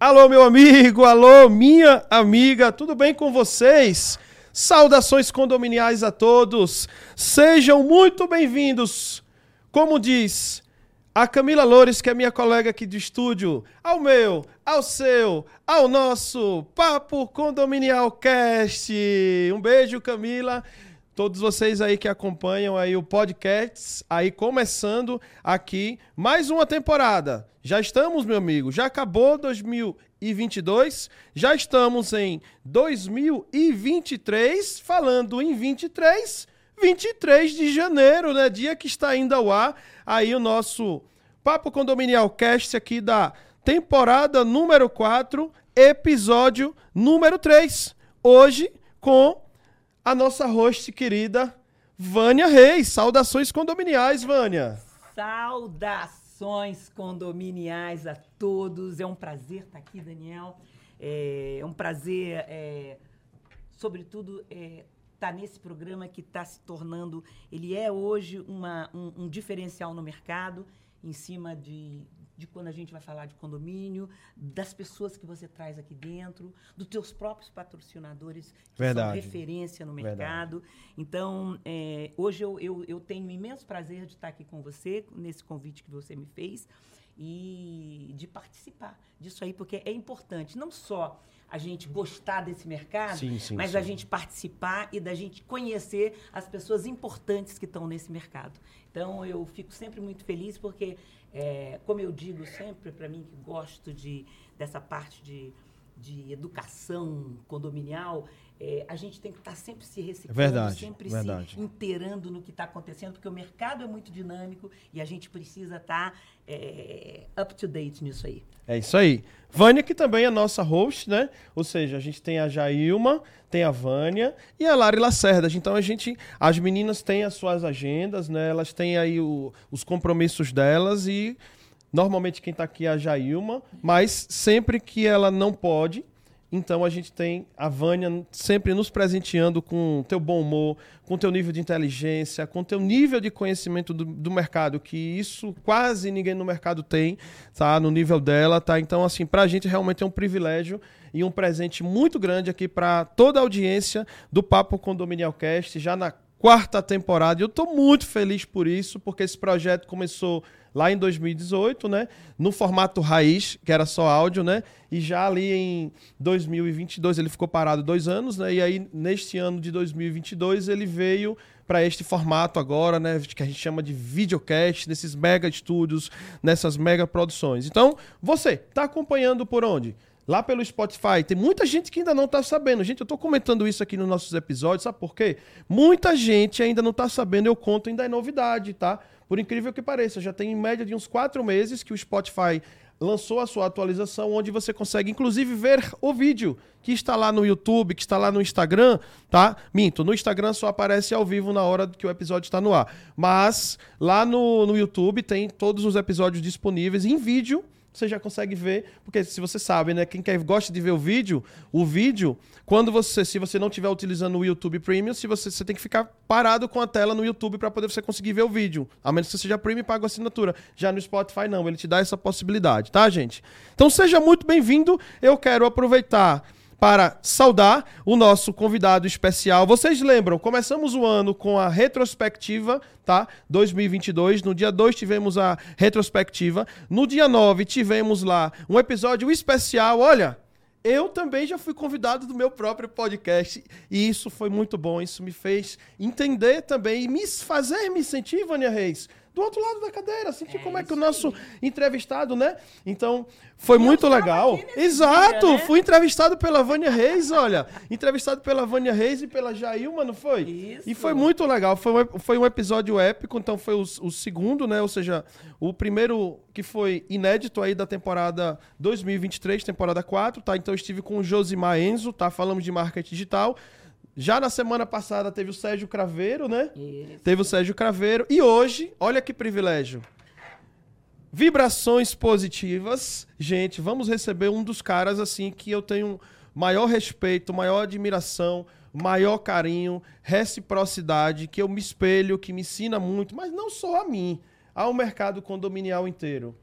Alô, meu amigo, alô, minha amiga, tudo bem com vocês? Saudações condominiais a todos, sejam muito bem-vindos. Como diz a Camila Loures, que é minha colega aqui do estúdio, ao meu, ao seu, ao nosso Papo Condominial Cast. Um beijo, Camila todos vocês aí que acompanham aí o podcast, aí começando aqui mais uma temporada. Já estamos, meu amigo, já acabou 2022, já estamos em 2023, falando em 23, 23 de janeiro, né? Dia que está indo ao ar aí o nosso Papo Condominial Cast aqui da temporada número 4, episódio número 3. Hoje com a nossa host querida Vânia Reis. Saudações condominiais, Vânia. Saudações condominiais a todos. É um prazer estar aqui, Daniel. É um prazer, é, sobretudo, é, estar nesse programa que está se tornando. Ele é hoje uma, um, um diferencial no mercado, em cima de, de quando a gente vai falar de condomínio, das pessoas que você traz aqui dentro, dos teus próprios patrocinadores, que Verdade. são referência no mercado. Verdade. Então, é, hoje eu, eu, eu tenho um imenso prazer de estar aqui com você, nesse convite que você me fez, e de participar disso aí, porque é importante, não só a gente gostar desse mercado, sim, sim, mas sim. a gente participar e da gente conhecer as pessoas importantes que estão nesse mercado. Então, eu fico sempre muito feliz porque é, como eu digo sempre para mim que gosto de, dessa parte de, de educação condominial, é, a gente tem que estar tá sempre se reciclando, verdade, sempre verdade. se inteirando no que está acontecendo, porque o mercado é muito dinâmico e a gente precisa estar tá, é, up to date nisso aí. É isso aí. Vânia, que também é nossa host, né? Ou seja, a gente tem a Jailma, tem a Vânia e a Lari Lacerda. Então a gente, as meninas têm as suas agendas, né? Elas têm aí o, os compromissos delas e normalmente quem está aqui é a Jailma, mas sempre que ela não pode, então a gente tem a Vânia sempre nos presenteando com teu bom humor, com teu nível de inteligência, com teu nível de conhecimento do, do, mercado, que isso quase ninguém no mercado tem, tá? No nível dela, tá? Então, assim, pra gente realmente é um privilégio e um presente muito grande aqui para toda a audiência do Papo Condominial Cast, já na quarta temporada. Eu tô muito feliz por isso, porque esse projeto começou lá em 2018, né? No formato raiz, que era só áudio, né? E já ali em 2022 ele ficou parado dois anos, né? E aí neste ano de 2022 ele veio para este formato agora, né? Que a gente chama de videocast, nesses mega estúdios, nessas mega produções. Então, você tá acompanhando por onde? lá pelo Spotify. Tem muita gente que ainda não está sabendo. Gente, eu estou comentando isso aqui nos nossos episódios, sabe por quê? Muita gente ainda não está sabendo, eu conto ainda é novidade, tá? Por incrível que pareça, já tem em média de uns quatro meses que o Spotify lançou a sua atualização, onde você consegue, inclusive, ver o vídeo que está lá no YouTube, que está lá no Instagram, tá? Minto, no Instagram só aparece ao vivo na hora que o episódio está no ar. Mas lá no, no YouTube tem todos os episódios disponíveis em vídeo você já consegue ver, porque se você sabe, né, quem quer, gosta de ver o vídeo, o vídeo, quando você, se você não estiver utilizando o YouTube Premium, se você, você tem que ficar parado com a tela no YouTube para poder você conseguir ver o vídeo, a menos que você seja Premium e pague a assinatura. Já no Spotify não, ele te dá essa possibilidade, tá, gente? Então seja muito bem-vindo. Eu quero aproveitar para saudar o nosso convidado especial. Vocês lembram, começamos o ano com a retrospectiva, tá? 2022. No dia 2 tivemos a retrospectiva. No dia 9 tivemos lá um episódio especial. Olha, eu também já fui convidado do meu próprio podcast e isso foi muito bom. Isso me fez entender também e me fazer me sentir, Vânia Reis, do outro lado da cadeira, sentir é como é que o nosso aí. entrevistado, né? Então, foi eu muito legal. Exato! Dia, né? Fui entrevistado pela Vânia Reis, olha. entrevistado pela Vânia Reis e pela Jailma, não foi? Isso. E foi muito legal. Foi um, foi um episódio épico, então foi o, o segundo, né? Ou seja, o primeiro que foi inédito aí da temporada 2023, temporada 4, tá? Então estive com o Josimar Enzo, tá? Falamos de marketing digital. Já na semana passada teve o Sérgio Craveiro, né? Isso. Teve o Sérgio Craveiro. E hoje, olha que privilégio. Vibrações positivas. Gente, vamos receber um dos caras assim que eu tenho maior respeito, maior admiração, maior carinho, reciprocidade, que eu me espelho, que me ensina muito, mas não só a mim, ao mercado condominial inteiro.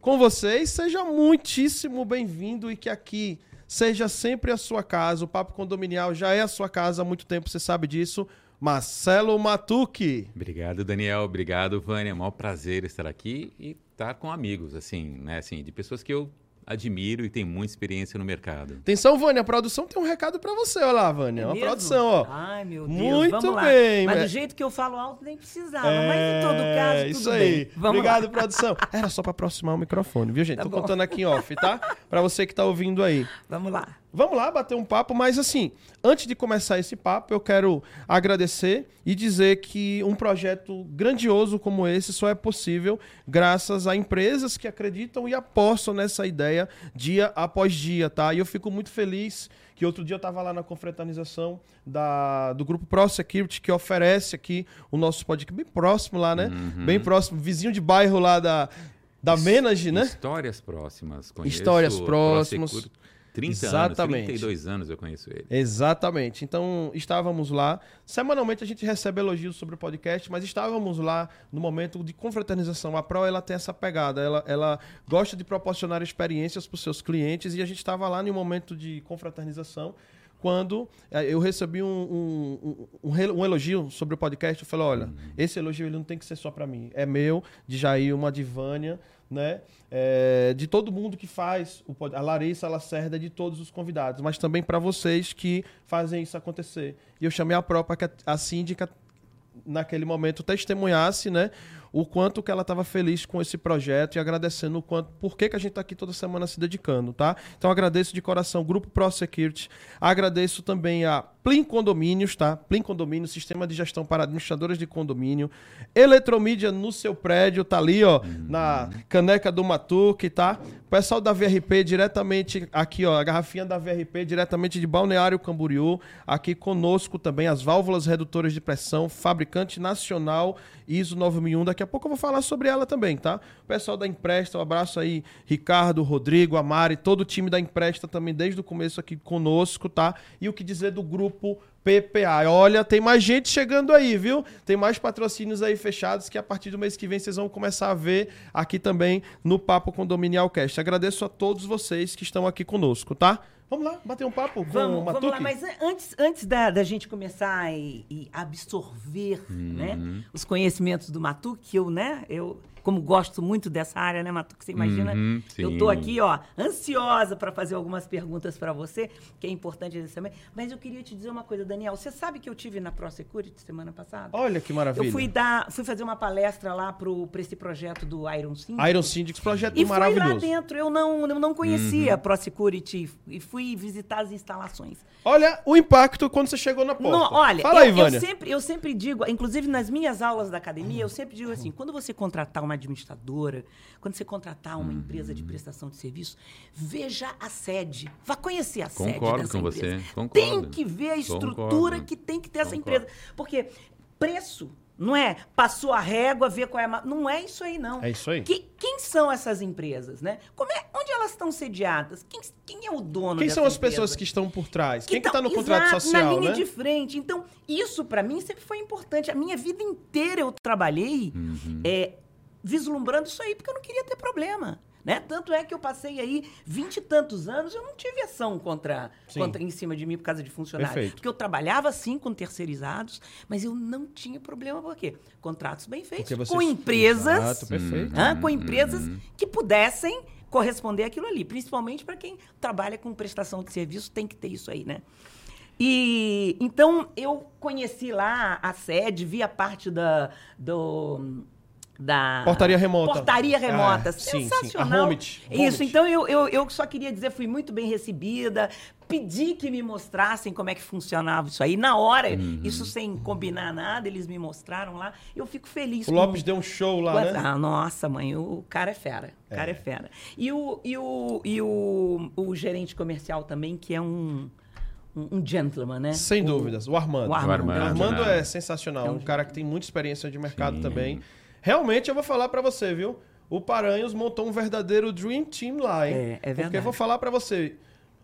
com vocês. Seja muitíssimo bem-vindo e que aqui seja sempre a sua casa. O Papo Condominial já é a sua casa há muito tempo, você sabe disso. Marcelo Matuque. Obrigado, Daniel. Obrigado, Vânia. É um maior prazer estar aqui e estar com amigos, assim, né? Assim, de pessoas que eu admiro e tem muita experiência no mercado. Atenção, Vânia, a produção tem um recado para você, olha lá, Vânia. É uma produção, ó. Ai, meu Deus. Muito Vamos bem. Lá. Mas é... do jeito que eu falo alto nem precisava, é... mas em todo caso, tudo isso aí. Bem. Vamos Obrigado, lá. produção. Era só para aproximar o microfone, viu, gente? Tá Tô bom. contando aqui em off, tá? Para você que tá ouvindo aí. Vamos lá. Vamos lá bater um papo, mas assim, antes de começar esse papo, eu quero agradecer e dizer que um projeto grandioso como esse só é possível graças a empresas que acreditam e apostam nessa ideia dia após dia, tá? E eu fico muito feliz que outro dia eu estava lá na confraternização da, do grupo Pro Security, que oferece aqui o nosso podcast, bem próximo lá, né? Uhum. Bem próximo, vizinho de bairro lá da, da Menage, né? Histórias próximas. Conheço Histórias próximas. Prosecur- 30 Exatamente. anos, 32 anos eu conheço ele. Exatamente. Então, estávamos lá. Semanalmente a gente recebe elogios sobre o podcast, mas estávamos lá no momento de confraternização. A Pro ela tem essa pegada, ela, ela gosta de proporcionar experiências para os seus clientes e a gente estava lá em um momento de confraternização quando eh, eu recebi um, um, um- um elogio sobre o podcast. Eu falei: olha, esse elogio ele não tem que ser só para mim, é meu, de Jailma, de Vânia, né? É, de todo mundo que faz o a Larissa Lacerda, de todos os convidados, mas também para vocês que fazem isso acontecer. E eu chamei a própria a síndica naquele momento testemunhasse, né, o quanto que ela estava feliz com esse projeto e agradecendo o quanto, por que, que a gente está aqui toda semana se dedicando, tá? Então agradeço de coração o Grupo Pro Security, agradeço também a Plim Condomínios, tá? Plim Condomínio, sistema de gestão para administradoras de condomínio, Eletromídia no seu prédio, tá ali, ó, na caneca do Matuque, tá? O pessoal da VRP diretamente aqui, ó, a garrafinha da VRP diretamente de Balneário Camboriú, aqui conosco também as válvulas redutoras de pressão, fabricante nacional ISO 9001. Daqui a pouco eu vou falar sobre ela também, tá? O pessoal da Empresta, um abraço aí, Ricardo, Rodrigo, Amari, todo o time da Empresta também desde o começo aqui conosco, tá? E o que dizer do grupo PPA. Olha, tem mais gente chegando aí, viu? Tem mais patrocínios aí fechados que a partir do mês que vem vocês vão começar a ver aqui também no Papo Condominial Cast. Agradeço a todos vocês que estão aqui conosco, tá? Vamos lá, bater um papo com o Vamos, Matuque? vamos lá, mas an- antes, antes da, da gente começar e, e absorver né, os conhecimentos do Matuque, eu, né, eu, como gosto muito dessa área, né, Matuque, você imagina, Uhum, eu tô sim. aqui, ó, ansiosa para fazer algumas perguntas para você, que é importante isso também, mas eu queria te dizer uma coisa, Daniel, você sabe que eu tive na ProSecurity semana passada? Olha que maravilha. Eu fui dar, fui fazer uma palestra lá pro, pra esse projeto do Iron Sync. Iron Syndics, projeto E fui lá maravilhoso. dentro, eu não, eu não conhecia a ProSecurity e fui visitar as instalações. Olha o impacto quando você chegou na porta. Não, olha, Fala eu, aí, eu Vânia. sempre, eu sempre digo, inclusive nas minhas aulas da academia, eu sempre digo assim, quando você contratar uma administradora, quando você contratar uma empresa de prestação de serviço, veja a sede, vá conhecer a sede Concordo com você, concordo. Tem que ver a estrutura Concordo. que tem que ter essa Concordo. empresa, porque preço não é passou a régua, ver qual é a... Não é isso aí, não. É isso aí. Que- quem são essas empresas, né? Como é, onde elas estão sediadas? Quem, quem é o dono Quem são as empresa? pessoas que estão por trás? Quem que Então, tá no contrato exato, social, Na linha né? de frente. Então, isso para mim sempre foi importante. A minha vida inteira eu trabalhei Uhum. é, vislumbrando isso aí, porque eu não queria ter problema. Né? Tanto é que eu passei aí vinte e tantos anos, eu não tive ação contra, Sim. contra em cima de mim por causa de funcionário. Perfeito. Porque eu trabalhava sim com terceirizados, mas eu não tinha problema por quê? Contratos bem feitos você- com empresas Exato. Hã? com empresas que pudessem corresponder àquilo ali. Principalmente para quem trabalha com prestação de serviço, tem que ter isso aí, né? E então eu conheci lá a sede, vi a parte da. Do, da Portaria remota. Portaria remota. Ah, sim, sim. A Sensacional. Homit. Isso, então eu, eu, eu só queria dizer, fui muito bem recebida, pedi que me mostrassem como é que funcionava isso aí. Na hora, Uhum. isso sem combinar nada, eles me mostraram lá. Eu fico feliz O com- Lopes deu um show lá, né? Ah, nossa, mãe, o cara é fera. O cara é, fera. E, o, e, o, e o, o gerente comercial também, que é um, um, gentleman, né? Sem O- dúvidas. O Armando. O Armando. O Armando né? é sensacional. É um um cara que tem muita experiência de mercado Sim. também. Realmente, eu vou falar pra você, viu? O Paranhos montou um verdadeiro Dream Team lá, hein? É, é Porque eu verdade. vou falar pra você.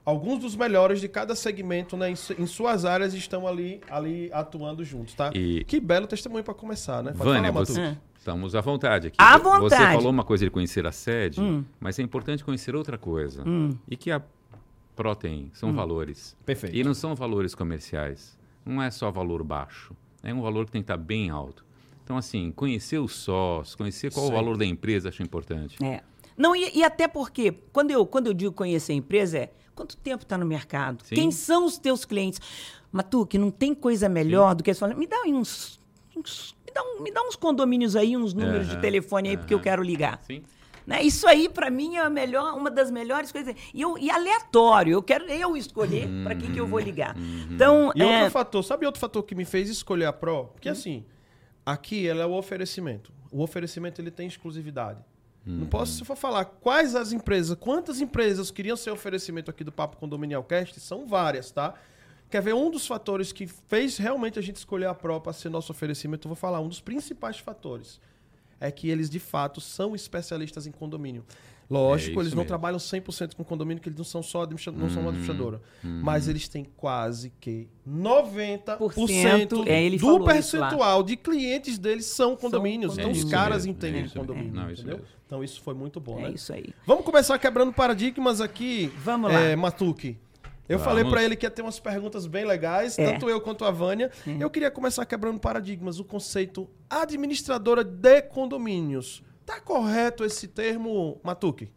alguns dos melhores de cada segmento, né, em, su- em suas áreas, estão ali, ali atuando juntos, tá? E- Que belo testemunho para começar, né? Pode Vânia, falar, você, Matuque. estamos à vontade aqui. À Você vontade. falou uma coisa de conhecer a sede, mas é importante conhecer outra coisa. E que a Pro tem, são valores. Perfeito. E não são valores comerciais. Não é só valor baixo. É um valor que tem que estar bem alto. Então, assim, conhecer os sócios, conhecer qual Sim. o valor da empresa, acho importante. É. Não, e, e até porque, quando eu, quando eu digo conhecer a empresa, é quanto tempo está no mercado? Sim. Quem são os teus clientes? Matuque, não tem coisa melhor do que eles falam, me dá aí uns. uns- me, dá um- me dá uns condomínios aí, uns números de telefone aí, porque eu quero ligar. Sim? Né? Isso aí, para mim, é a melhor, uma das melhores coisas. E, eu, e aleatório, eu quero eu escolher para quem que eu vou ligar. Então, E é, outro fator, sabe outro fator que me fez escolher a Pro? Porque assim, aqui ela é o oferecimento. O oferecimento ele tem exclusividade. Não posso, se for falar quais as empresas, quantas empresas queriam ser oferecimento aqui do Papo Condominial Cast, são várias, tá? Quer ver um dos fatores que fez realmente a gente escolher a Pro para ser nosso oferecimento? Eu vou falar, um dos principais fatores é que eles de fato são especialistas em condomínio. Lógico, É isso eles não mesmo. trabalham 100% com condomínio, que eles não são só administra não são uma administradora. Mas eles têm quase que 90% É, ele do falou isso lá. percentual de clientes deles são condomínios. São então os condomínios. caras É isso entendem mesmo, de é condomínio, isso. Não, isso entendeu? mesmo. Então isso foi muito bom, é né? isso aí. Vamos começar quebrando paradigmas aqui. Vamos é, lá. Matuque. Eu Vamos. falei pra ele que ia ter umas perguntas bem legais, É. tanto eu quanto a Vânia. Eu queria começar quebrando paradigmas, o conceito administradora de condomínios. Tá correto esse termo, Matuque?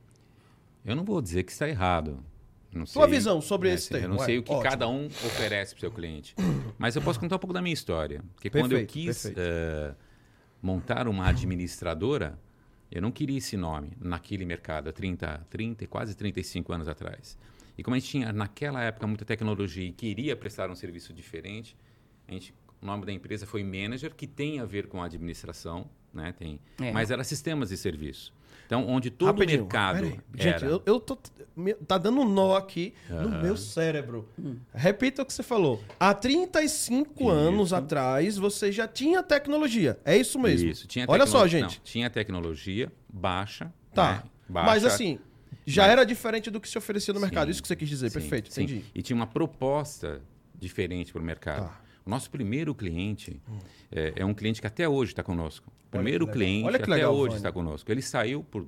Eu não vou dizer que está errado. Não Sua sei, visão sobre né, esse assim, Eu termo, não é, sei o que ótimo. cada um oferece para o seu cliente. Mas eu posso contar um pouco da minha história. Porque quando eu Perfeito, quis perfeito. eh, montar uma administradora, eu não queria esse nome naquele mercado há 30, 30 e quase 35 anos atrás. E como a gente tinha, naquela época, muita tecnologia e queria prestar um serviço diferente, a gente, o nome da empresa foi Manager, que tem a ver com a administração, né? tem, É. mas era sistemas de serviço. Então, onde todo o Rapidinho, mercado peraí. era... Gente, eu, eu tô. me- Tá dando um nó aqui no meu cérebro. Repita o que você falou. Há 35 anos atrás, você já tinha tecnologia. É isso mesmo. Isso, tinha Olha só, gente. não, tinha tecnologia baixa. Tá. né, baixa, Mas assim, já Mas- era diferente do que se oferecia no mercado. Sim, Isso que você quis dizer. sim, Perfeito, sim. entendi. E tinha uma proposta diferente para o mercado. Tá. O nosso primeiro cliente é, é um cliente que até hoje está conosco. Primeiro cliente até legal, hoje Vânia. está conosco. Ele saiu por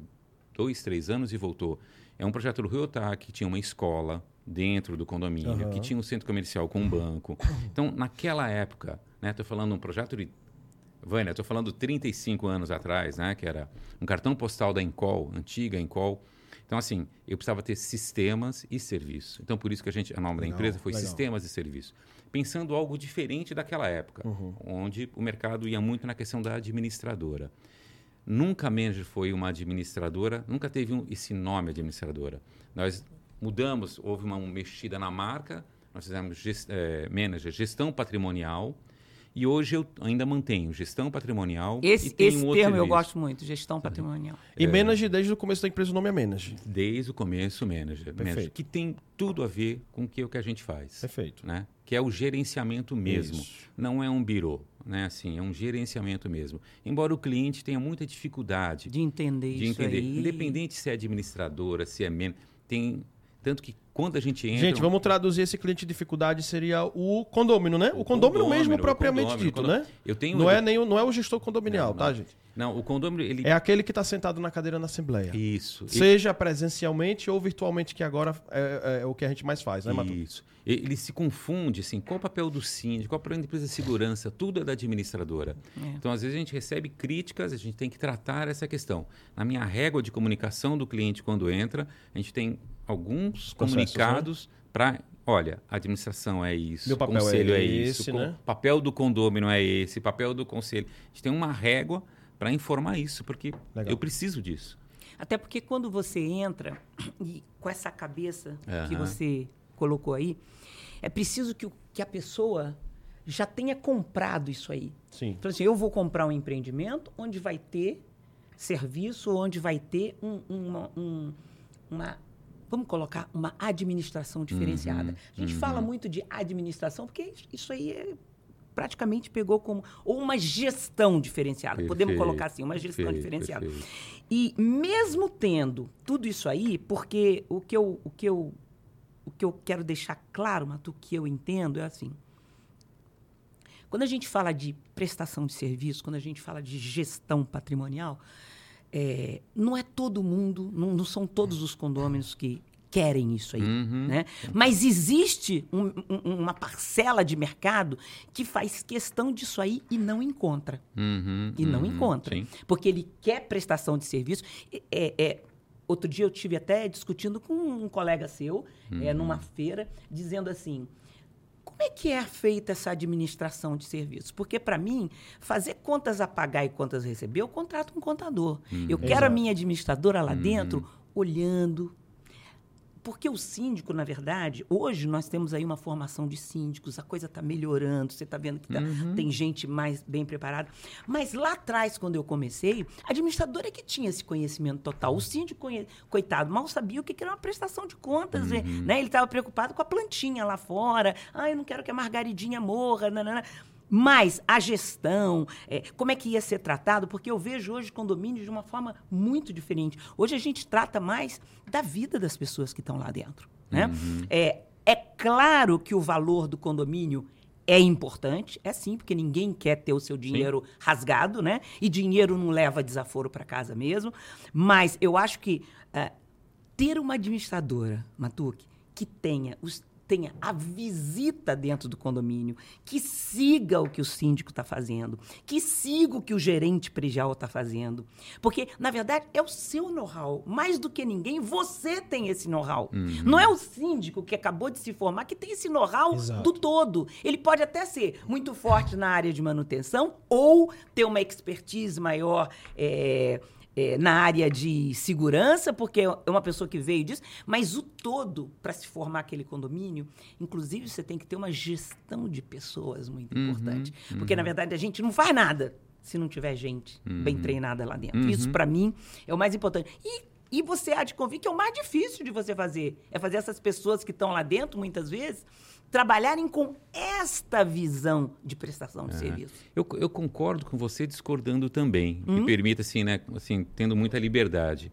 dois, três anos e voltou. É um projeto do Rio Otac, que tinha uma escola dentro do condomínio, Aham. que tinha um centro comercial com um banco. Então, naquela época, né, estou falando um projeto de Vânia, estou falando 35 anos atrás, né? Que era um cartão postal da Encol, antiga Encol. Então, assim, eu precisava ter sistemas e serviço. Então, por isso que a gente, a nome da empresa foi legal. Sistemas e Serviço. Pensando algo diferente daquela época, Uhum. onde o mercado ia muito na questão da administradora. Nunca a Manager foi uma administradora, nunca teve um- esse nome administradora. Nós mudamos, houve uma mexida na marca, nós fizemos ges- eh, Manager Gestão Patrimonial, e hoje eu ainda mantenho gestão patrimonial e Esse, esse um termo outro eu serviço. gosto muito, gestão patrimonial. E Menage, desde o começo da empresa, o nome é Menage. Desde o começo, manager, Perfeito. manager, que tem tudo a ver com o que, o que a gente faz. Perfeito. Né? Que é o gerenciamento mesmo. Isso. Não é um birô, né? Assim, é um gerenciamento mesmo. Embora o cliente tenha muita dificuldade De entender de isso entender, aí. independente se é administradora, se é men, tem tanto que quando a gente entra Gente, vamos traduzir esse cliente de dificuldade, seria o condômino, né? O, condômino, mesmo o propriamente condômino, dito, o né? condômino. Eu tenho Não é, nem, o- não é o gestor condominial, Não, tá, não. gente? Não, o condômino ele É aquele que está sentado na cadeira na Assembleia. isso. Seja presencialmente ou virtualmente, que agora é, é o que a gente mais faz, né, Matu? Isso. E- Ele se confunde, assim, qual o papel do síndico, qual o papel da empresa de segurança, tudo é da administradora. É. Então, às vezes, a gente recebe críticas, a gente tem que tratar essa questão. Na minha régua de comunicação do cliente quando entra, a gente tem alguns Processos, comunicados para, olha, a administração é isso, Meu papel conselho é é, esse, isso, né? o papel do condômino é esse, papel do conselho. A gente tem uma régua para informar isso, porque Legal. eu preciso disso. Até porque quando você entra e com essa cabeça que Aham. você colocou aí, é preciso que, o- que a pessoa já tenha comprado isso aí. Sim. Então, assim, eu vou comprar um empreendimento onde vai ter serviço, onde vai ter um- uma, um- uma- Vamos colocar uma administração diferenciada. Uhum, a gente fala muito de administração, porque isso- aí é- praticamente pegou como. Ou uma gestão diferenciada. Podemos Perfeito, colocar assim, uma gestão perfeito, diferenciada. perfeito. E mesmo tendo tudo isso aí, porque o que eu, o que eu o que eu quero deixar claro, Matu, que eu entendo é assim. Quando a gente fala de prestação de serviço, quando a gente fala de gestão patrimonial, é, não é todo mundo, não, não, são todos os condôminos que querem isso aí. Uhum. Né? Mas existe um, um, uma parcela de mercado que faz questão disso aí e não encontra. Uhum, e não uhum, encontra. Sim. Porque ele quer prestação de serviço. É, é, outro dia eu tive até discutindo com um colega seu, é, numa feira, dizendo assim. Como é que é feita essa administração de serviços? Porque, para mim, fazer contas a pagar e contas a receber, eu contrato um contador. Eu quero Exato. a minha administradora lá dentro olhando, porque o síndico, na verdade, hoje nós temos aí uma formação de síndicos, a coisa está melhorando, você está vendo que tá, uhum. tem gente mais bem preparada. Mas lá atrás, quando eu comecei, a administradora é que tinha esse conhecimento total. O síndico, coitado, mal sabia o que era uma prestação de contas. Uhum. Né? Ele estava preocupado com a plantinha lá fora. Ah, eu não quero que a margaridinha morra. Nanana. Mas a gestão, é, como é que ia ser tratado, porque eu vejo hoje condomínios de uma forma muito diferente. Hoje a gente trata mais da vida das pessoas que estão lá dentro. Né? Uhum. É, é claro que o valor do condomínio é importante, é sim, porque ninguém quer ter o seu dinheiro sim. rasgado, né? E dinheiro não leva desaforo para casa mesmo. Mas eu acho que uh, ter uma administradora, Matuque, que tenha os tenha a visita dentro do condomínio, que siga o que o síndico está fazendo, que siga o que o gerente predial está fazendo. Porque, na verdade, é o seu know-how. Mais do que ninguém, você tem esse know-how. Uhum. Não é o síndico que acabou de se formar que tem esse know-how do todo. Ele pode até ser muito forte na área de manutenção ou ter uma expertise maior. É, é, na área de segurança, porque é uma pessoa que veio disso, mas o todo, para se formar aquele condomínio, inclusive você tem que ter uma gestão de pessoas muito uhum, importante. Porque, uhum. na verdade, a gente não faz nada se não tiver gente uhum. bem treinada lá dentro. Isso, uhum. para mim, é o mais importante. E, e você há de convir que é o mais difícil de você fazer. É fazer essas pessoas que estão lá dentro, muitas vezes, trabalharem com esta visão de prestação de é. serviço. Eu, eu, concordo com você discordando também. Hum? Me permita, assim, né, assim, tendo muita liberdade.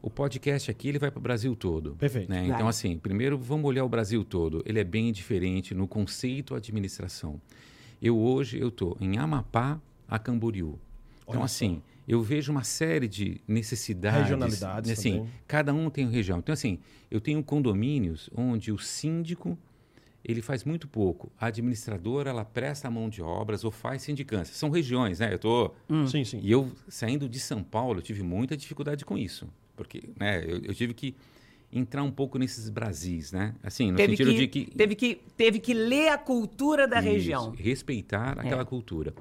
O podcast aqui ele vai para o Brasil todo. Perfeito. Né? Então, assim, primeiro vamos olhar o Brasil todo. Ele é bem diferente no conceito administração. Eu hoje eu estou em Amapá a Camboriú. Então, Olha assim, só. Eu vejo uma série de necessidades. Regionalidades. Assim, também. cada um tem uma região. Então, assim, eu tenho condomínios onde o síndico ele faz muito pouco. A administradora ela presta a mão de obras ou faz sindicância. São regiões, né? Eu tô hum. sim, sim. E eu saindo de São Paulo eu tive muita dificuldade com isso, porque né? eu, eu tive que entrar um pouco nesses Brasis, né? Assim, no teve sentido que, de que teve que teve que ler a cultura da isso, região, respeitar aquela é. cultura.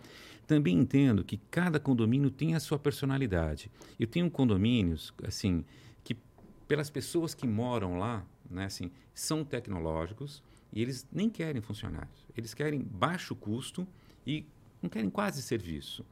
Também entendo que cada condomínio tem a sua personalidade. Eu tenho condomínios, assim, que pelas pessoas que moram lá, né, assim, são tecnológicos e eles nem querem funcionários. Eles querem baixo custo e não querem quase serviço.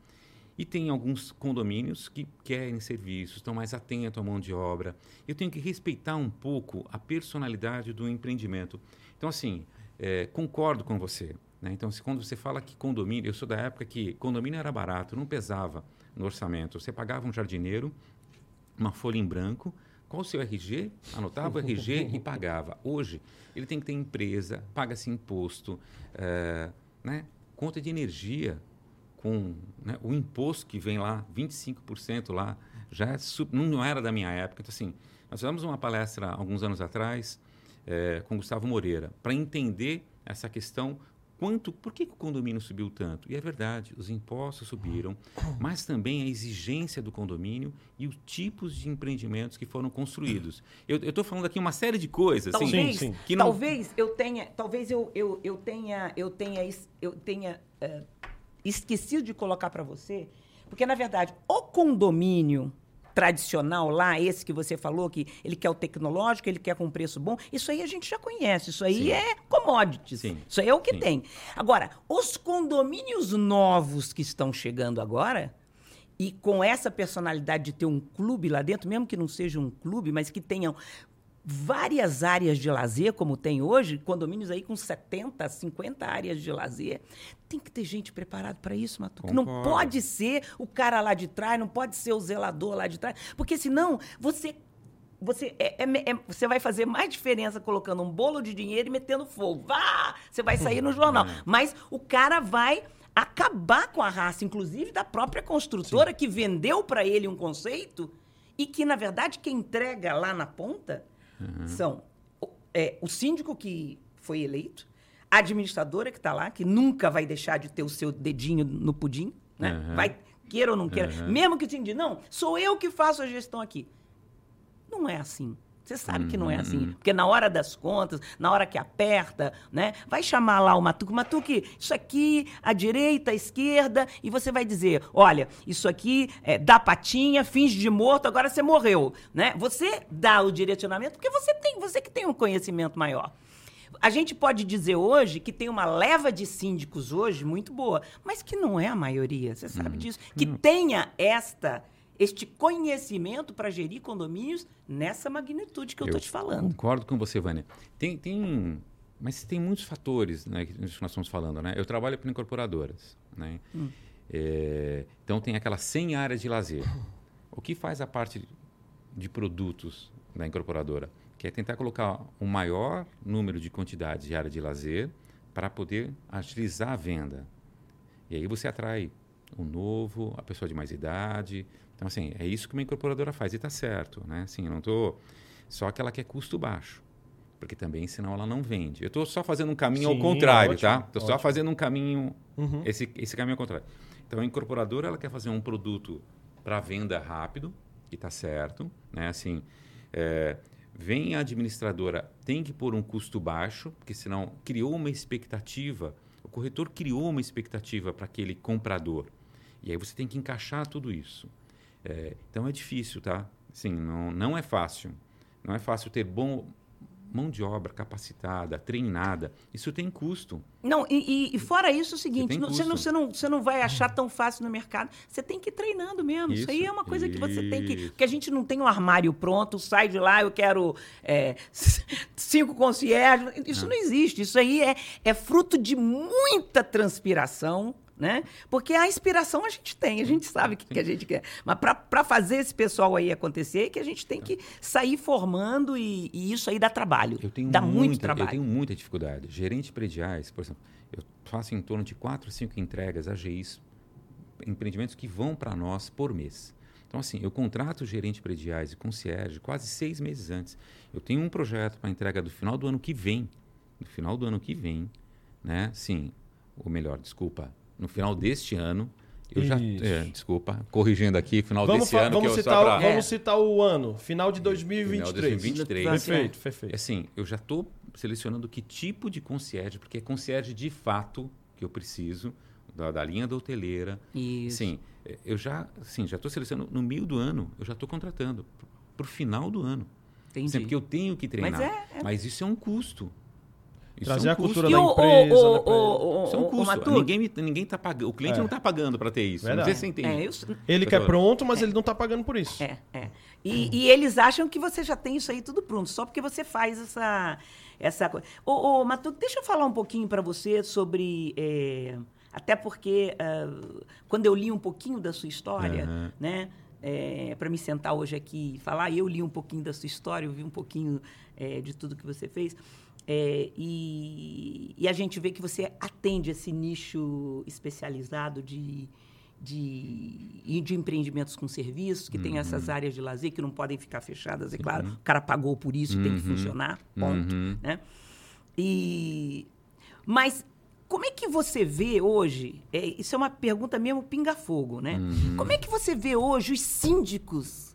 E tem alguns condomínios que querem serviços, estão mais atentos à mão de obra. Eu tenho que respeitar um pouco a personalidade do empreendimento. Então, assim, é, concordo com você. Né? Então, se, quando você fala que condomínio, eu sou da época que condomínio era barato, não pesava no orçamento. Você pagava um jardineiro, uma folha em branco, qual o seu RG, anotava o RG e pagava. Hoje, ele tem que ter empresa, paga-se imposto, é, né? conta de energia, com né? o imposto que vem lá, 25% lá, já é, não era da minha época. Então, assim, nós fizemos uma palestra alguns anos atrás é, com Gustavo Moreira para entender essa questão quanto, por que, que, o condomínio subiu tanto? E é verdade, os impostos subiram, mas também a exigência do condomínio e os tipos de empreendimentos que foram construídos. Eu estou falando aqui uma série de coisas. Talvez, assim, sim, sim. Que não... talvez eu tenha, talvez eu, eu, eu tenha, eu tenha, eu tenha uh, esquecido de colocar para você, porque na verdade o condomínio tradicional lá, esse que você falou, que ele quer o tecnológico, ele quer com preço bom, isso aí a gente já conhece, isso aí Sim. é commodities. Sim. Isso aí é o que Sim. tem. Agora, os condomínios novos que estão chegando agora, e com essa personalidade de ter um clube lá dentro, mesmo que não seja um clube, mas que tenham várias áreas de lazer, como tem hoje, condomínios aí com 70, 50 áreas de lazer. Tem que ter gente preparada para isso, Matuque. Não pode ser o cara lá de trás, não pode ser o zelador lá de trás, porque senão você você, é, é, é, você vai fazer mais diferença colocando um bolo de dinheiro e metendo fogo. Vá! Você vai sair no jornal. É. Mas o cara vai acabar com a raça, inclusive da própria construtora que vendeu para ele um conceito e que, na verdade, quem entrega lá na ponta são o, é, o síndico que foi eleito, a administradora que está lá, que nunca vai deixar de ter o seu dedinho no pudim, né? Uhum. Vai, queira ou não queira. Uhum. Mesmo que o síndico diga, não, sou eu que faço a gestão aqui. Não é assim. Você sabe que não é assim. Porque na hora das contas, na hora que aperta, né? Vai chamar lá o Matuque. Matuque, isso aqui, a direita, a esquerda, e você vai dizer: olha, isso aqui é, dá patinha, finge de morto, agora você morreu. Né? Você dá o direcionamento porque você tem, você que tem um conhecimento maior. A gente pode dizer hoje que tem uma leva de síndicos hoje muito boa, mas que não é a maioria, você sabe disso. Que tenha esta este conhecimento para gerir condomínios nessa magnitude que eu estou te falando. Concordo com você, Vânia. Tem, tem, mas tem muitos fatores né, que nós estamos falando. Né? Eu trabalho para incorporadoras. Né? É, então, tem aquelas 100 áreas de lazer. O que faz a parte de produtos da incorporadora? Que é tentar colocar um maior número de quantidades de área de lazer para poder agilizar a venda. E aí você atrai o novo, a pessoa de mais idade. Então, assim, é isso que uma incorporadora faz. E está certo, né? Assim, eu não tô... Só que ela quer custo baixo. Porque também, senão, ela não vende. Eu estou só fazendo um caminho ao Sim, contrário, ótimo, tá? Estou só fazendo um caminho... Uhum. Esse, esse caminho ao contrário. Então, a incorporadora, ela quer fazer um produto para venda rápido, e está certo, né? Assim, é, vem a administradora, tem que pôr um custo baixo, porque senão criou uma expectativa, o corretor criou uma expectativa para aquele comprador. E aí você tem que encaixar tudo isso. É, então é difícil, tá? Sim, não, não é fácil. Não é fácil ter bom, mão de obra capacitada, treinada. Isso tem custo. Não, e, e- fora isso, é o seguinte, não- você não, você, não, você não vai achar tão fácil no mercado. Você tem que ir treinando mesmo. Isso, aí Isso, é uma coisa que você tem que. isso. Porque a gente não tem um armário pronto, sai de lá, eu quero é, cinco concierges. Isso não existe. Isso aí é, é fruto de muita transpiração. Né? Porque a inspiração a gente tem, a gente sabe o que, que a gente quer. Mas para fazer esse pessoal aí acontecer, é que a gente tem que sair formando e, e isso aí dá trabalho. Eu tenho dá muita, muito trabalho. Eu tenho muita dificuldade. Gerente prediais, por exemplo, eu faço em torno de 4 ou 5 entregas AGIs, empreendimentos que vão para nós por mês. Então, assim, eu contrato gerente prediais e concierge quase seis meses antes. Eu tenho um projeto para entrega do final do ano que vem. No final do ano que vem, né? Sim, ou melhor, desculpa, no final deste ano, eu já. É, desculpa, corrigindo aqui, final Vamos, desse ano, vamos, que eu citar, pra- vamos citar o ano, final de 2023. Final de 2023. Perfeito, E perfeito. assim, eu já estou selecionando que tipo de concierge, porque é concierge de fato que eu preciso, da, da linha da hoteleira. Isso. Sim, eu já sim, já estou selecionando. No meio do ano, eu já estou contratando. Para o final do ano. Entendi. Sim, porque eu tenho que treinar. Mas é- é- Mas isso é um custo. Isso Trazer é um a cultura custo. da empresa, o- o- o- Isso é um custo. Ninguém, ninguém tá pagando. O cliente É. não está pagando para ter isso. Não sei se você entende. É, isso, Ele quer pronto, mas ele não tá pagando por isso. é, é. E, e eles acham que você já tem isso aí tudo pronto, só porque você faz essa, essa coisa. Ô, ô Matu, deixa eu falar um pouquinho para você sobre. é, até porque ah, quando eu li um pouquinho da sua história, Aham. né? para me sentar hoje aqui e falar, eu li um pouquinho da sua história, eu vi um pouquinho é, de tudo que você fez. É, e, e a gente vê que você atende esse nicho especializado de, de, de empreendimentos com serviços, que tem essas áreas de lazer que não podem ficar fechadas, é claro. O cara pagou por isso, tem que funcionar, ponto. Uhum. Né? E, mas como é que você vê hoje? é, isso é uma pergunta mesmo pinga-fogo, né? Como é que você vê hoje os síndicos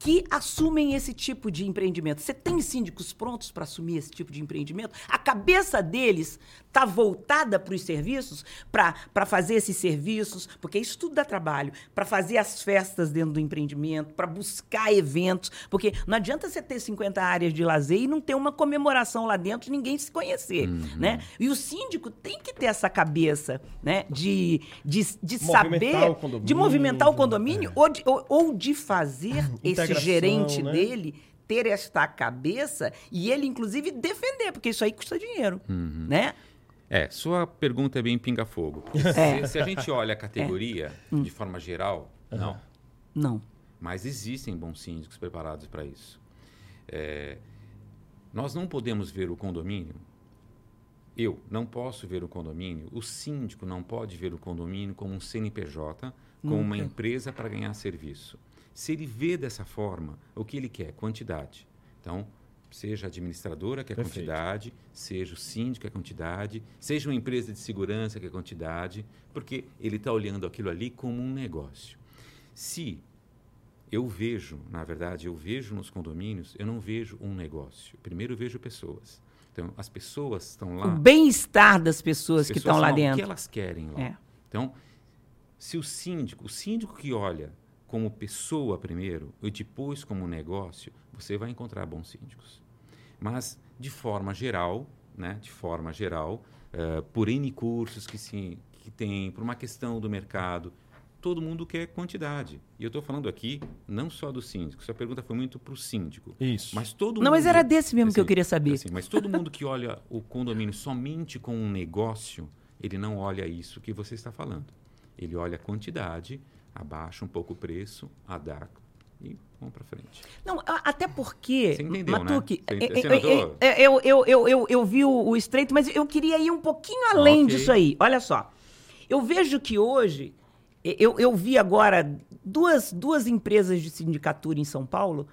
que assumem esse tipo de empreendimento? Você tem síndicos prontos para assumir esse tipo de empreendimento? A cabeça deles está voltada para os serviços, para fazer esses serviços, porque isso tudo dá trabalho, para fazer as festas dentro do empreendimento, para buscar eventos, porque não adianta você ter 50 áreas de lazer e não ter uma comemoração lá dentro e ninguém se conhecer, né? E o síndico tem que ter essa cabeça, né, de, de, de Movimentar saber, o condomínio, de movimentar o é. condomínio ou, de, ou, ou de fazer esse Integração, gerente né? dele ter esta cabeça e ele, inclusive, defender, porque isso aí custa dinheiro, né? É, sua pergunta é bem pinga-fogo. É. Se, se a gente olha a categoria de forma geral, não. Não. Mas existem bons síndicos preparados para isso. É, nós não podemos ver o condomínio. Eu não posso ver o condomínio. O síndico não pode ver o condomínio como um CNPJ, como uma empresa para ganhar serviço. Se ele vê dessa forma, o que ele quer? Quantidade. Então, seja a administradora que é Perfeito. quantidade, seja o síndico que é quantidade, seja uma empresa de segurança que é quantidade, porque ele está olhando aquilo ali como um negócio. Se eu vejo, na verdade, eu vejo nos condomínios, eu não vejo um negócio. Primeiro eu vejo pessoas. Então, as pessoas estão lá. O bem-estar das pessoas, as que pessoas estão lá O que dentro. elas querem lá. É. Então, se o síndico, o síndico que olha como pessoa primeiro e depois como negócio, você vai encontrar bons síndicos. Mas, de forma geral, né, de forma geral, eh, por N cursos que, se, que tem, por uma questão do mercado, todo mundo quer quantidade. E eu estou falando aqui não só do síndico, sua pergunta foi muito para o síndico. Isso. Mas todo Não, mundo, mas era desse mesmo que eu queria saber. assim, mas todo mundo que olha o condomínio somente com um negócio, ele não olha isso que você está falando. Ele olha a quantidade, abaixa um pouco o preço, adapta e vamos para frente. Não, até porque, Você entendeu, né? Matuque, eu- você eu, notou? eu, eu, eu, eu, eu vi o, o estreito, mas eu queria ir um pouquinho além Ok. disso aí. Olha só, eu vejo que hoje, eu, eu vi agora duas, duas empresas de sindicatura em São Paulo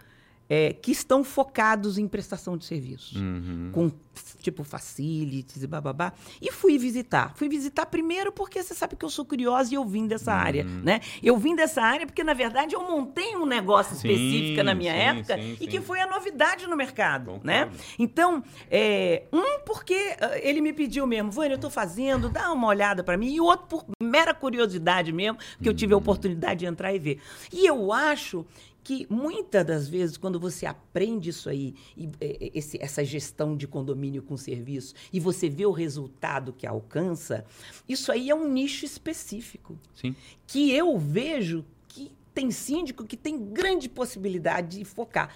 é, que estão focados em prestação de serviços. Uhum. Com, tipo, facilities e bababá. E fui visitar. Fui visitar primeiro porque você sabe que eu sou curiosa e eu vim dessa Uhum. área, né? Eu vim dessa área porque, na verdade, eu montei um negócio Sim, específico na minha sim, época sim, e que foi a novidade no mercado, Concordo. né? Então, é, um porque ah, ele me pediu mesmo, Vânia, eu tô fazendo, dá uma olhada para mim, e outro por mera curiosidade mesmo, que eu tive Uhum. a oportunidade de entrar e ver. E eu acho que muitas das vezes, quando você aprende isso aí, e, é, esse- essa gestão de condomínio com serviço, e você vê o resultado que alcança, isso aí é um nicho específico Sim. que eu vejo que tem síndico que tem grande possibilidade de focar.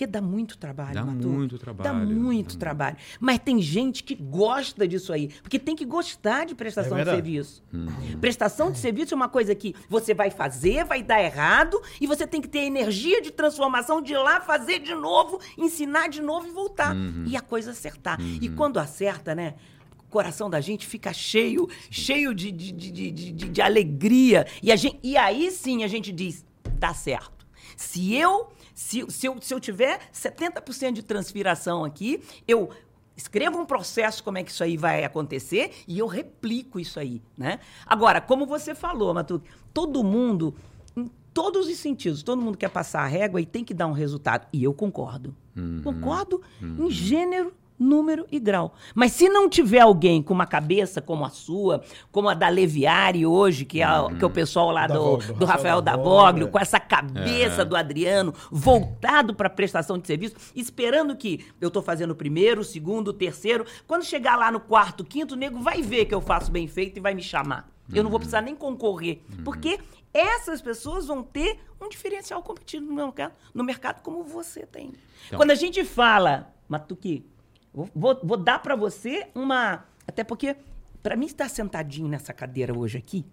Porque dá muito trabalho, Dá Matu. muito Dá trabalho. muito trabalho. Mas tem gente que gosta disso aí. Porque tem que gostar de prestação É de serviço. Uhum. Prestação de serviço é uma coisa que você vai fazer, vai dar errado, e você tem que ter energia de transformação de ir lá fazer de novo, ensinar de novo e voltar. Uhum. E a coisa acertar. E quando acerta, né? O coração da gente fica cheio, cheio de, de, de, de, de- de alegria. E, a gente, e aí sim a gente diz: dá certo. Se eu, se, se eu, se eu tiver 70% de transpiração aqui, eu escrevo um processo como é que isso aí vai acontecer e eu replico isso aí, né? Agora, como você falou, Matuque, todo mundo, em todos os sentidos, todo mundo quer passar a régua e tem que dar um resultado. E eu concordo. Concordo em gênero, número e grau. Mas se não tiver alguém com uma cabeça como a sua, como a da Leviari hoje, que é, a- que é o pessoal lá Da do, do, do Rafael Daboglio, Daboglio, com essa cabeça do Adriano, voltado para prestação de serviço, esperando que eu estou fazendo o primeiro, o segundo, o terceiro. Quando chegar lá no quarto, quinto, o nego vai ver que eu faço bem feito e vai me chamar. Eu não vou precisar nem concorrer. Porque essas pessoas vão ter um diferencial competitivo no mercado, no mercado como você tem. Então- Quando a gente fala, Matuki, vou, vou, dar para você uma. Até porque, para mim estar sentadinho nessa cadeira hoje aqui,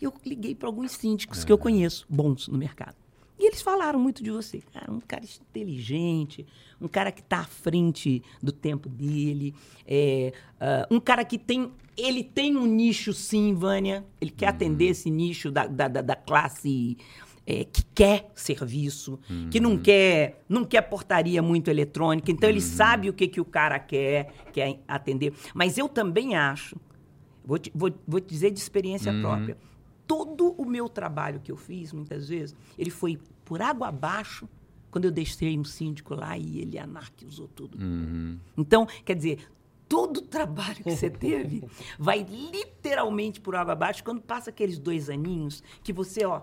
eu liguei para alguns síndicos que eu conheço, bons no mercado. E eles falaram muito de você. Cara, um cara inteligente, um cara que está à frente do tempo dele, é, ah, um cara que tem. Ele tem um nicho, sim, Vânia. Ele quer atender esse nicho da, da, da- da classe é, que quer serviço, que não quer, não quer portaria muito eletrônica. Então, ele sabe o que, que o cara quer, quer atender. Mas eu também acho Vou te, vou, vou te dizer de experiência própria. Todo o meu trabalho que eu fiz, muitas vezes, ele foi por água abaixo quando eu deixei um síndico lá e ele anarquizou tudo. Uhum. Então, quer dizer, todo o trabalho que você teve vai literalmente por água abaixo quando passa aqueles dois aninhos que você, ó,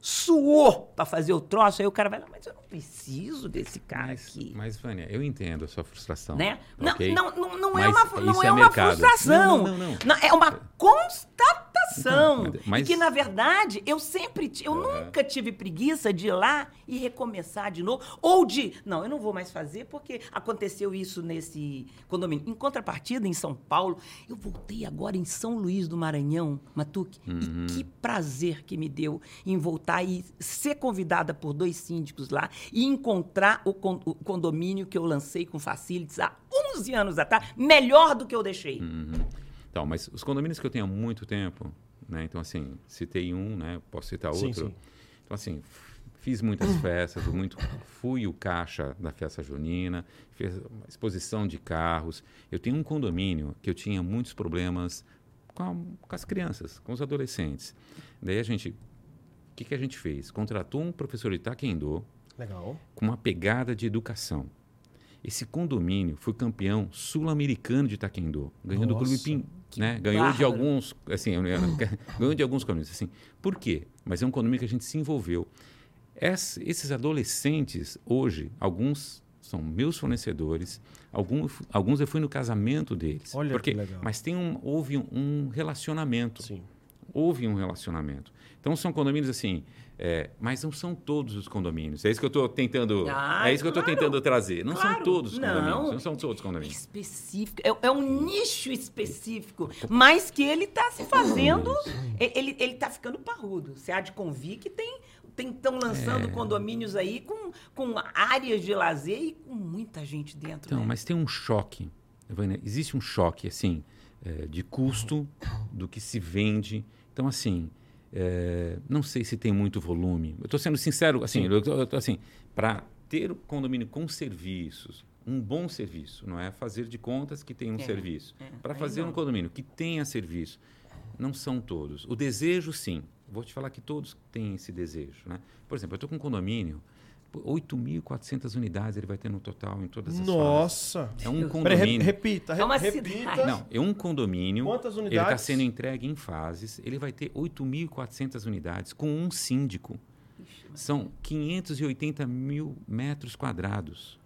suou para fazer o troço, aí o cara vai lá, mas eu não preciso desse cara Mas, aqui. mas, Vânia, eu entendo a sua frustração. Né? Não, não, não, não é uma, não é é uma mercado. frustração. Não, não, não, não. é uma constatação. Coração. Então, mas- E que, na verdade, eu sempre, eu É. nunca tive preguiça de ir lá e recomeçar de novo. Ou de, não, eu não vou mais fazer porque aconteceu isso nesse condomínio. Em contrapartida, em São Paulo, eu voltei agora em São Luís do Maranhão, Matuque. Uhum. E que prazer que me deu em voltar e ser convidada por dois síndicos lá e encontrar o, con- o condomínio que eu lancei com Facilities há 11 anos atrás, melhor do que eu deixei. Uhum. Então, mas os condomínios que eu tenho há muito tempo, né? Então, assim, citei um, né? Posso citar Sim, outro. sim. Então, assim, fiz muitas festas, muito, fui o caixa da festa junina, fiz uma exposição de carros. Eu tenho um condomínio que eu tinha muitos problemas com, a- com as crianças, com os adolescentes. Daí a gente, o que, que a gente fez? Contratou um professor de taekwondo, Legal. com uma pegada de educação. Esse condomínio foi campeão sul-americano de taekwondo, ganhou do Clube Nossa, Pim, né? Ganhou de alguns, assim, ganhou de alguns condomínios, assim. Por quê? Mas é um condomínio que a gente se envolveu. Ess- esses adolescentes hoje, alguns são meus fornecedores, alguns, alguns eu fui no casamento deles. Olha que porque, legal. Mas tem um, houve um, um relacionamento Sim. houve um relacionamento. Então são condomínios assim, é, mas não são todos os condomínios. É isso que eu estou tentando, Ah, é isso que eu estou claro. tentando trazer. Não Claro. são todos os Não. condomínios. Não são todos os É condomínios. específico, é, é um nicho específico, mas que ele está se fazendo, ele ele está ficando parrudo. Você há de convir que tem estão lançando É. condomínios aí com, com áreas de lazer e com muita gente dentro. Então, né? mas tem um choque. Vânia, Existe um choque assim é, de custo do que se vende. Então, assim, é, não sei se tem muito volume. Eu estou sendo sincero, assim, eu eu assim, para ter o condomínio com serviços, um bom serviço, não é fazer de contas que tem um É, serviço. é, Para fazer não. um condomínio que tenha serviço, não são todos. O desejo, sim. Vou te falar que todos têm esse desejo. Né? Por exemplo, eu estou com um condomínio, 8.400 unidades ele vai ter no total em todas as fases. Nossa. É um re- condomínio. repita, re- É uma repita. cidade. Não, é um condomínio. Quantas Ele está unidades? sendo entregue em fases. Ele vai ter 8.400 unidades com um síndico. São 580 mil metros quadrados.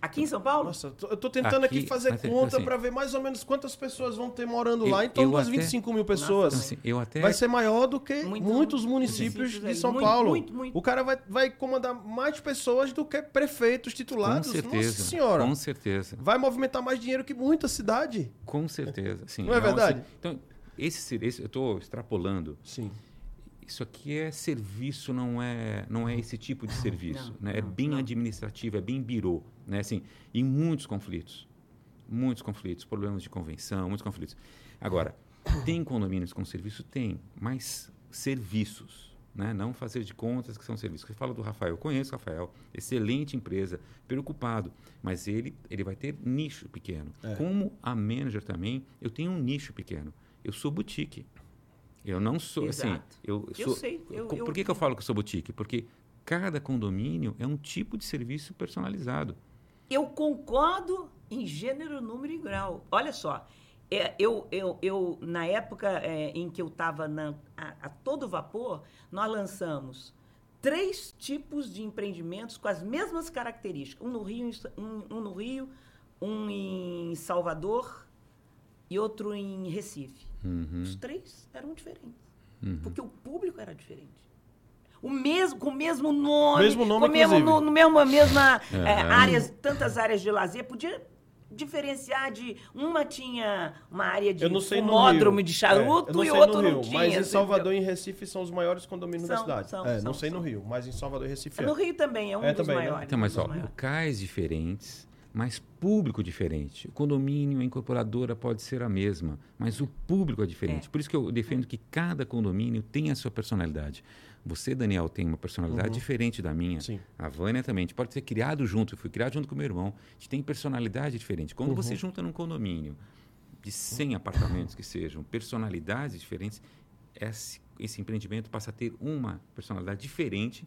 Aqui em São Paulo? Nossa, eu tô tentando aqui, Aqui, fazer é- conta assim- para ver mais ou menos quantas pessoas vão ter morando Eu- lá. Em torno das até- 25 mil pessoas. Nossa, Assim, eu até Vai ser maior do que Muito- muitos municípios municípios de. São Muito, Paulo. muito, muito. O cara vai, vai comandar mais pessoas do que prefeitos com titulados. certeza. Nossa senhora. Com certeza. Vai movimentar mais dinheiro que muita cidade. Com certeza. Sim, Não é uma- verdade? Então, esse, esse- eu estou extrapolando. Sim. Isso aqui é serviço, não é, não é esse tipo de serviço. não, né? É não, bem não. administrativo, é bem birô. Né? Assim, e muitos conflitos. Muitos conflitos, problemas de convenção, muitos conflitos. Agora, tem condomínios com serviço? Tem, mas serviços. Né? Não fazer de contas que são serviços. Você fala do Rafael, eu conheço o Rafael, excelente empresa, preocupado, mas ele, ele vai ter nicho pequeno. É. Como a manager também, eu tenho um nicho pequeno. Eu sou boutique. Eu não sou assim. Exato. Eu, Eu sou, sei, eu- Co- eu- Por que, que eu falo que eu sou boutique? Porque cada condomínio é um tipo de serviço personalizado. Eu concordo em gênero, número e grau. Olha só, é, eu, eu, eu, na época é, em que eu estava a, a todo vapor, nós lançamos três tipos de empreendimentos com as mesmas características. Um no Rio, um, um no Rio, um em Salvador e outro em Recife. Uhum. Os três eram diferentes. Porque o público era diferente. O mesmo, com o mesmo nome, Mesmo nome, com o mesmo, no, no mesmo, mesma É. é, áreas, tantas áreas de lazer, podia diferenciar de uma tinha uma área de não Rio. de É, charuto não e outro no não Rio, tinha. Mas em? Salvador e em Recife são os maiores condomínios da São, cidade. são, é, não são, sei no. Rio, mas em Salvador e Recife é. No Rio também é um É, dos também, né? maiores. Então, mas um ó, maiores. locais diferentes, mas público diferente. O condomínio, a incorporadora pode ser a mesma, mas o público é diferente. É. Por isso que eu defendo que cada condomínio tem a sua personalidade. Você, Daniel, tem uma personalidade diferente da minha. Uhum. Sim. A Vânia também. A gente pode ser criado junto. Eu fui criado junto com meu irmão. A gente tem personalidade diferente. Quando você Uhum. junta num condomínio de 100 apartamentos que sejam personalidades diferentes, esse, esse empreendimento passa a ter uma personalidade diferente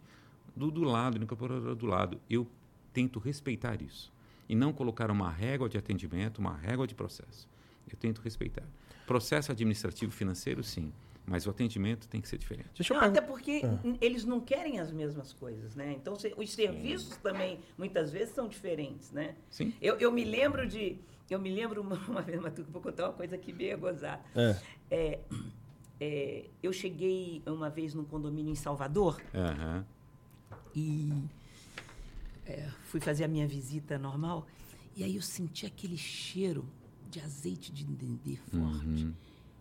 do do lado, do incorporador do lado. Eu tento respeitar isso. E não colocar uma régua de atendimento, uma régua de processo. Eu tento respeitar. Processo administrativo financeiro, sim. Mas o atendimento tem que ser diferente. Deixa eu Não, até porque n- eles não querem as mesmas coisas, né? Então, se- os serviços também, muitas vezes, são diferentes, né? Sim? Eu, eu me lembro de... Eu me lembro uma, uma vez, Matuque, vou contar uma coisa que meio gozada. É. É, é, eu cheguei uma vez num condomínio em Salvador Aham. e é, fui fazer a minha visita normal. E aí eu senti aquele cheiro de azeite de dendê forte.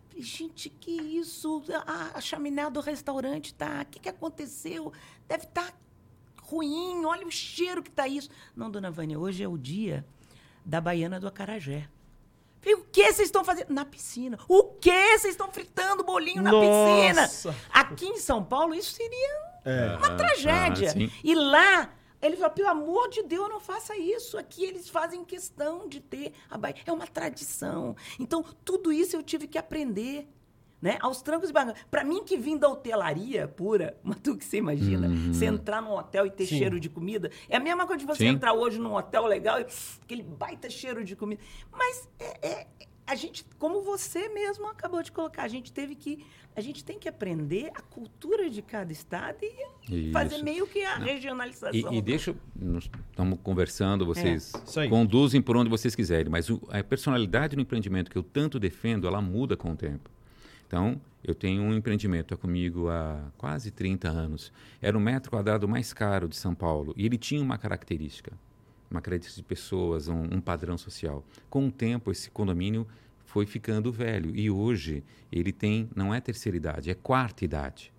Falei, gente, que isso? A, a chaminé do restaurante tá. O que, que aconteceu? Deve estar ruim. Olha o cheiro que tá isso. Não, dona Vânia, hoje é o dia da baiana do acarajé. Falei, o que vocês estão fazendo? Na piscina. O que vocês estão fritando bolinho na Nossa! piscina? Aqui em São Paulo, isso seria É. uma tragédia. ah, e lá, ele falou, pelo amor de Deus, não faça isso. Aqui eles fazem questão de ter a Bahia. É uma tradição. Então, tudo isso eu tive que aprender. Né? Aos trancos e barrancos. Pra mim, que vim da hotelaria pura, mas tu que você imagina, você entrar num hotel e ter Sim. cheiro de comida, é a mesma coisa de você Sim. entrar hoje num hotel legal e aquele baita cheiro de comida. Mas é, é- a gente, como você mesmo acabou de colocar, a gente teve que. A gente tem que aprender a cultura de cada estado e fazer Isso. meio que a regionalização. E, e deixa, estamos conversando, vocês aí. conduzem por onde vocês quiserem, mas o- a personalidade no empreendimento que eu tanto defendo, ela muda com o tempo. Então, eu tenho um empreendimento há comigo há quase 30 anos. Era o metro quadrado mais caro de São Paulo e ele tinha uma característica, uma característica de pessoas, um, um padrão social. Com o tempo, esse condomínio foi ficando velho e hoje ele tem, não é terceira idade, é quarta idade.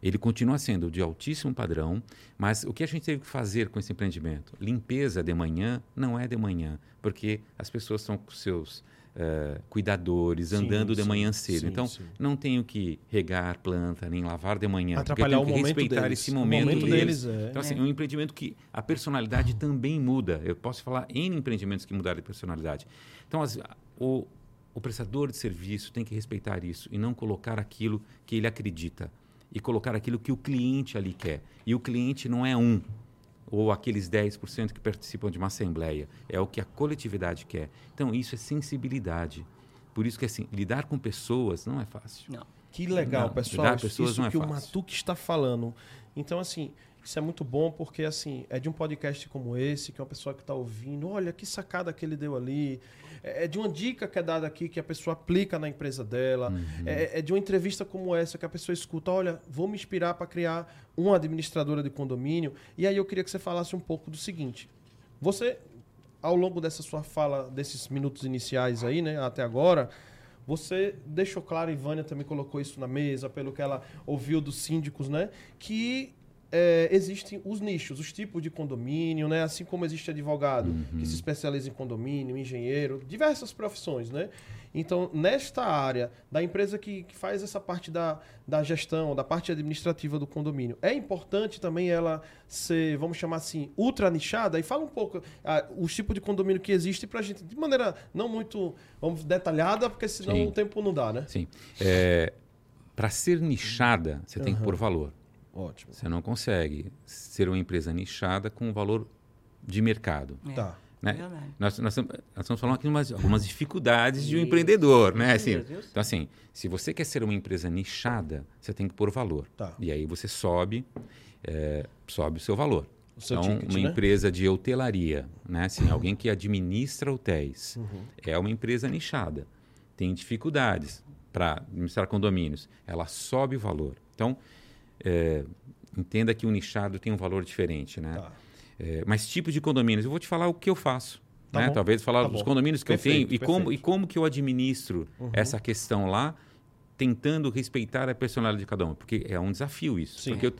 Ele continua sendo de altíssimo padrão, mas o que a gente teve que fazer com esse empreendimento? Limpeza de manhã não é de manhã, porque as pessoas estão com seus eh, cuidadores, Sim, andando de sim, manhã cedo. sim, então, não tenho que regar planta, nem lavar de manhã. porque eu Atrapalhar tenho que respeitar deles. esse momento, momento deles. deles, é. Então, assim, é um empreendimento que a personalidade também muda. Eu posso falar em empreendimentos que mudaram de personalidade. Então, as- o, o prestador de serviço tem que respeitar isso e não colocar aquilo que ele acredita e colocar aquilo que o cliente ali quer. E o cliente não é um ou aqueles 10% que participam de uma assembleia, é o que a coletividade quer. Então, isso é sensibilidade. Por isso que assim, lidar com pessoas não é fácil. Não. Que legal, Não, pessoal. lidar Isso, pessoas isso não é que o fácil. Matuque está falando. Então, assim, isso é muito bom porque, assim, é de um podcast como esse, que é uma pessoa que está ouvindo, olha que sacada que ele deu ali. É é de uma dica que é dada aqui que a pessoa aplica na empresa dela. Uhum. É, é de uma entrevista como essa que a pessoa escuta, olha, vou me inspirar para criar uma administradora de condomínio. E aí eu queria que você falasse um pouco do seguinte. Você, ao longo dessa sua fala, desses minutos iniciais aí, né, até agora, você deixou claro, e Vânia também colocou isso na mesa, pelo que ela ouviu dos síndicos, né, que é, existem os nichos, os tipos de condomínio, né, assim como existe advogado que se especializa em condomínio, engenheiro, diversas profissões, né. Então, nesta área da empresa que, que faz essa parte da, da gestão, da parte administrativa do condomínio, é importante também ela ser, vamos chamar assim, ultra nichada? E fala um pouco ah, os tipos de condomínio que existe para a gente, de maneira não muito vamos, detalhada, porque senão Sim. o tempo não dá, né? Sim. Para ser nichada, você tem que pôr valor. Ótimo. Você não consegue ser uma empresa nichada com valor de mercado. É, Tá. Né? verdade. Nós, nós, estamos- nós estamos falando aqui de umas, algumas dificuldades de um empreendedor, né? Assim, então, assim, se você quer ser uma empresa nichada, você tem que pôr valor. Tá. E aí você sobe, é, sobe o seu valor. O seu então, ticket, uma né? empresa de hotelaria, né? Assim, alguém que administra hotéis, Uhum. é uma empresa nichada. Tem dificuldades para administrar condomínios. Ela sobe o valor. Então, é, entenda que o nichado tem um valor diferente, né? Tá. É, mas tipos de condomínios, eu vou te falar o que eu faço. Tá né? Talvez falar Tá dos bom. condomínios que Perfeito, eu tenho e como, e como que eu administro Uhum. essa questão lá, tentando respeitar a personalidade de cada um. Porque é um desafio isso. Sim. Porque eu-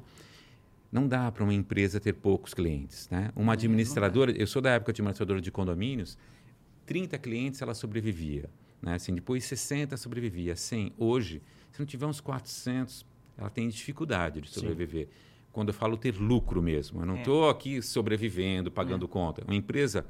não dá para uma empresa ter poucos clientes. Né? Uma administradora, eu sou da época de administradora de condomínios, 30 clientes ela sobrevivia. Né? Assim, depois 60 sobrevivia, 100. Hoje, se não tiver uns 400, ela tem dificuldade de Sim. sobreviver. Quando eu falo ter lucro mesmo, eu não É. estou aqui sobrevivendo, pagando conta. Uma empresa,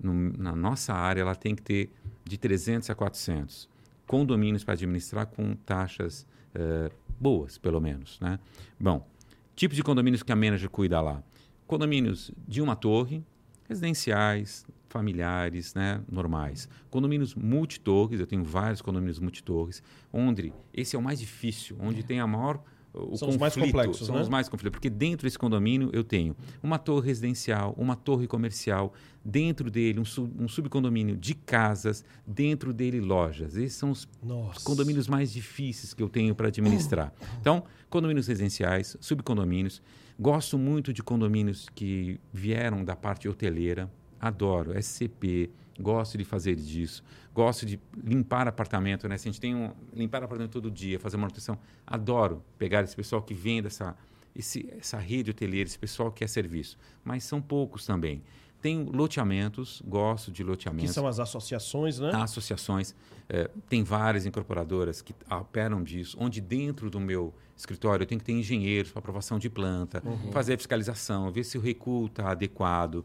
no- na nossa área, ela tem que ter de 300 a 400 condomínios para administrar com taxas eh, boas, pelo menos. Né? Bom, tipos de condomínios que a manager cuida lá. Condomínios de uma torre, residenciais, familiares, né, normais. Condomínios multitorres, eu tenho vários condomínios multitorres, onde esse é o mais difícil, onde tem a maior o São os mais conflito, complexos, são né? os mais conflitos, porque dentro desse condomínio eu tenho uma torre residencial, uma torre comercial, dentro dele um, sub, um subcondomínio de casas, dentro dele lojas. Esses são os Nossa. condomínios mais difíceis que eu tenho para administrar. Então, condomínios residenciais, subcondomínios. Gosto muito de condomínios que vieram da parte hoteleira. Adoro SCP, gosto de fazer disso. Gosto de limpar apartamento, né? Se a gente tem um limpar apartamento todo dia, fazer manutenção, adoro pegar esse pessoal que vem dessa esse, essa rede hoteleira, esse pessoal que quer serviço. Mas são poucos também. Tenho loteamentos, gosto de Que loteamentos são as associações, né? associações, eh, tem várias incorporadoras que operam disso, onde dentro do meu escritório eu tenho que ter engenheiros para aprovação de planta, fazer a fiscalização, ver se o recuo está adequado.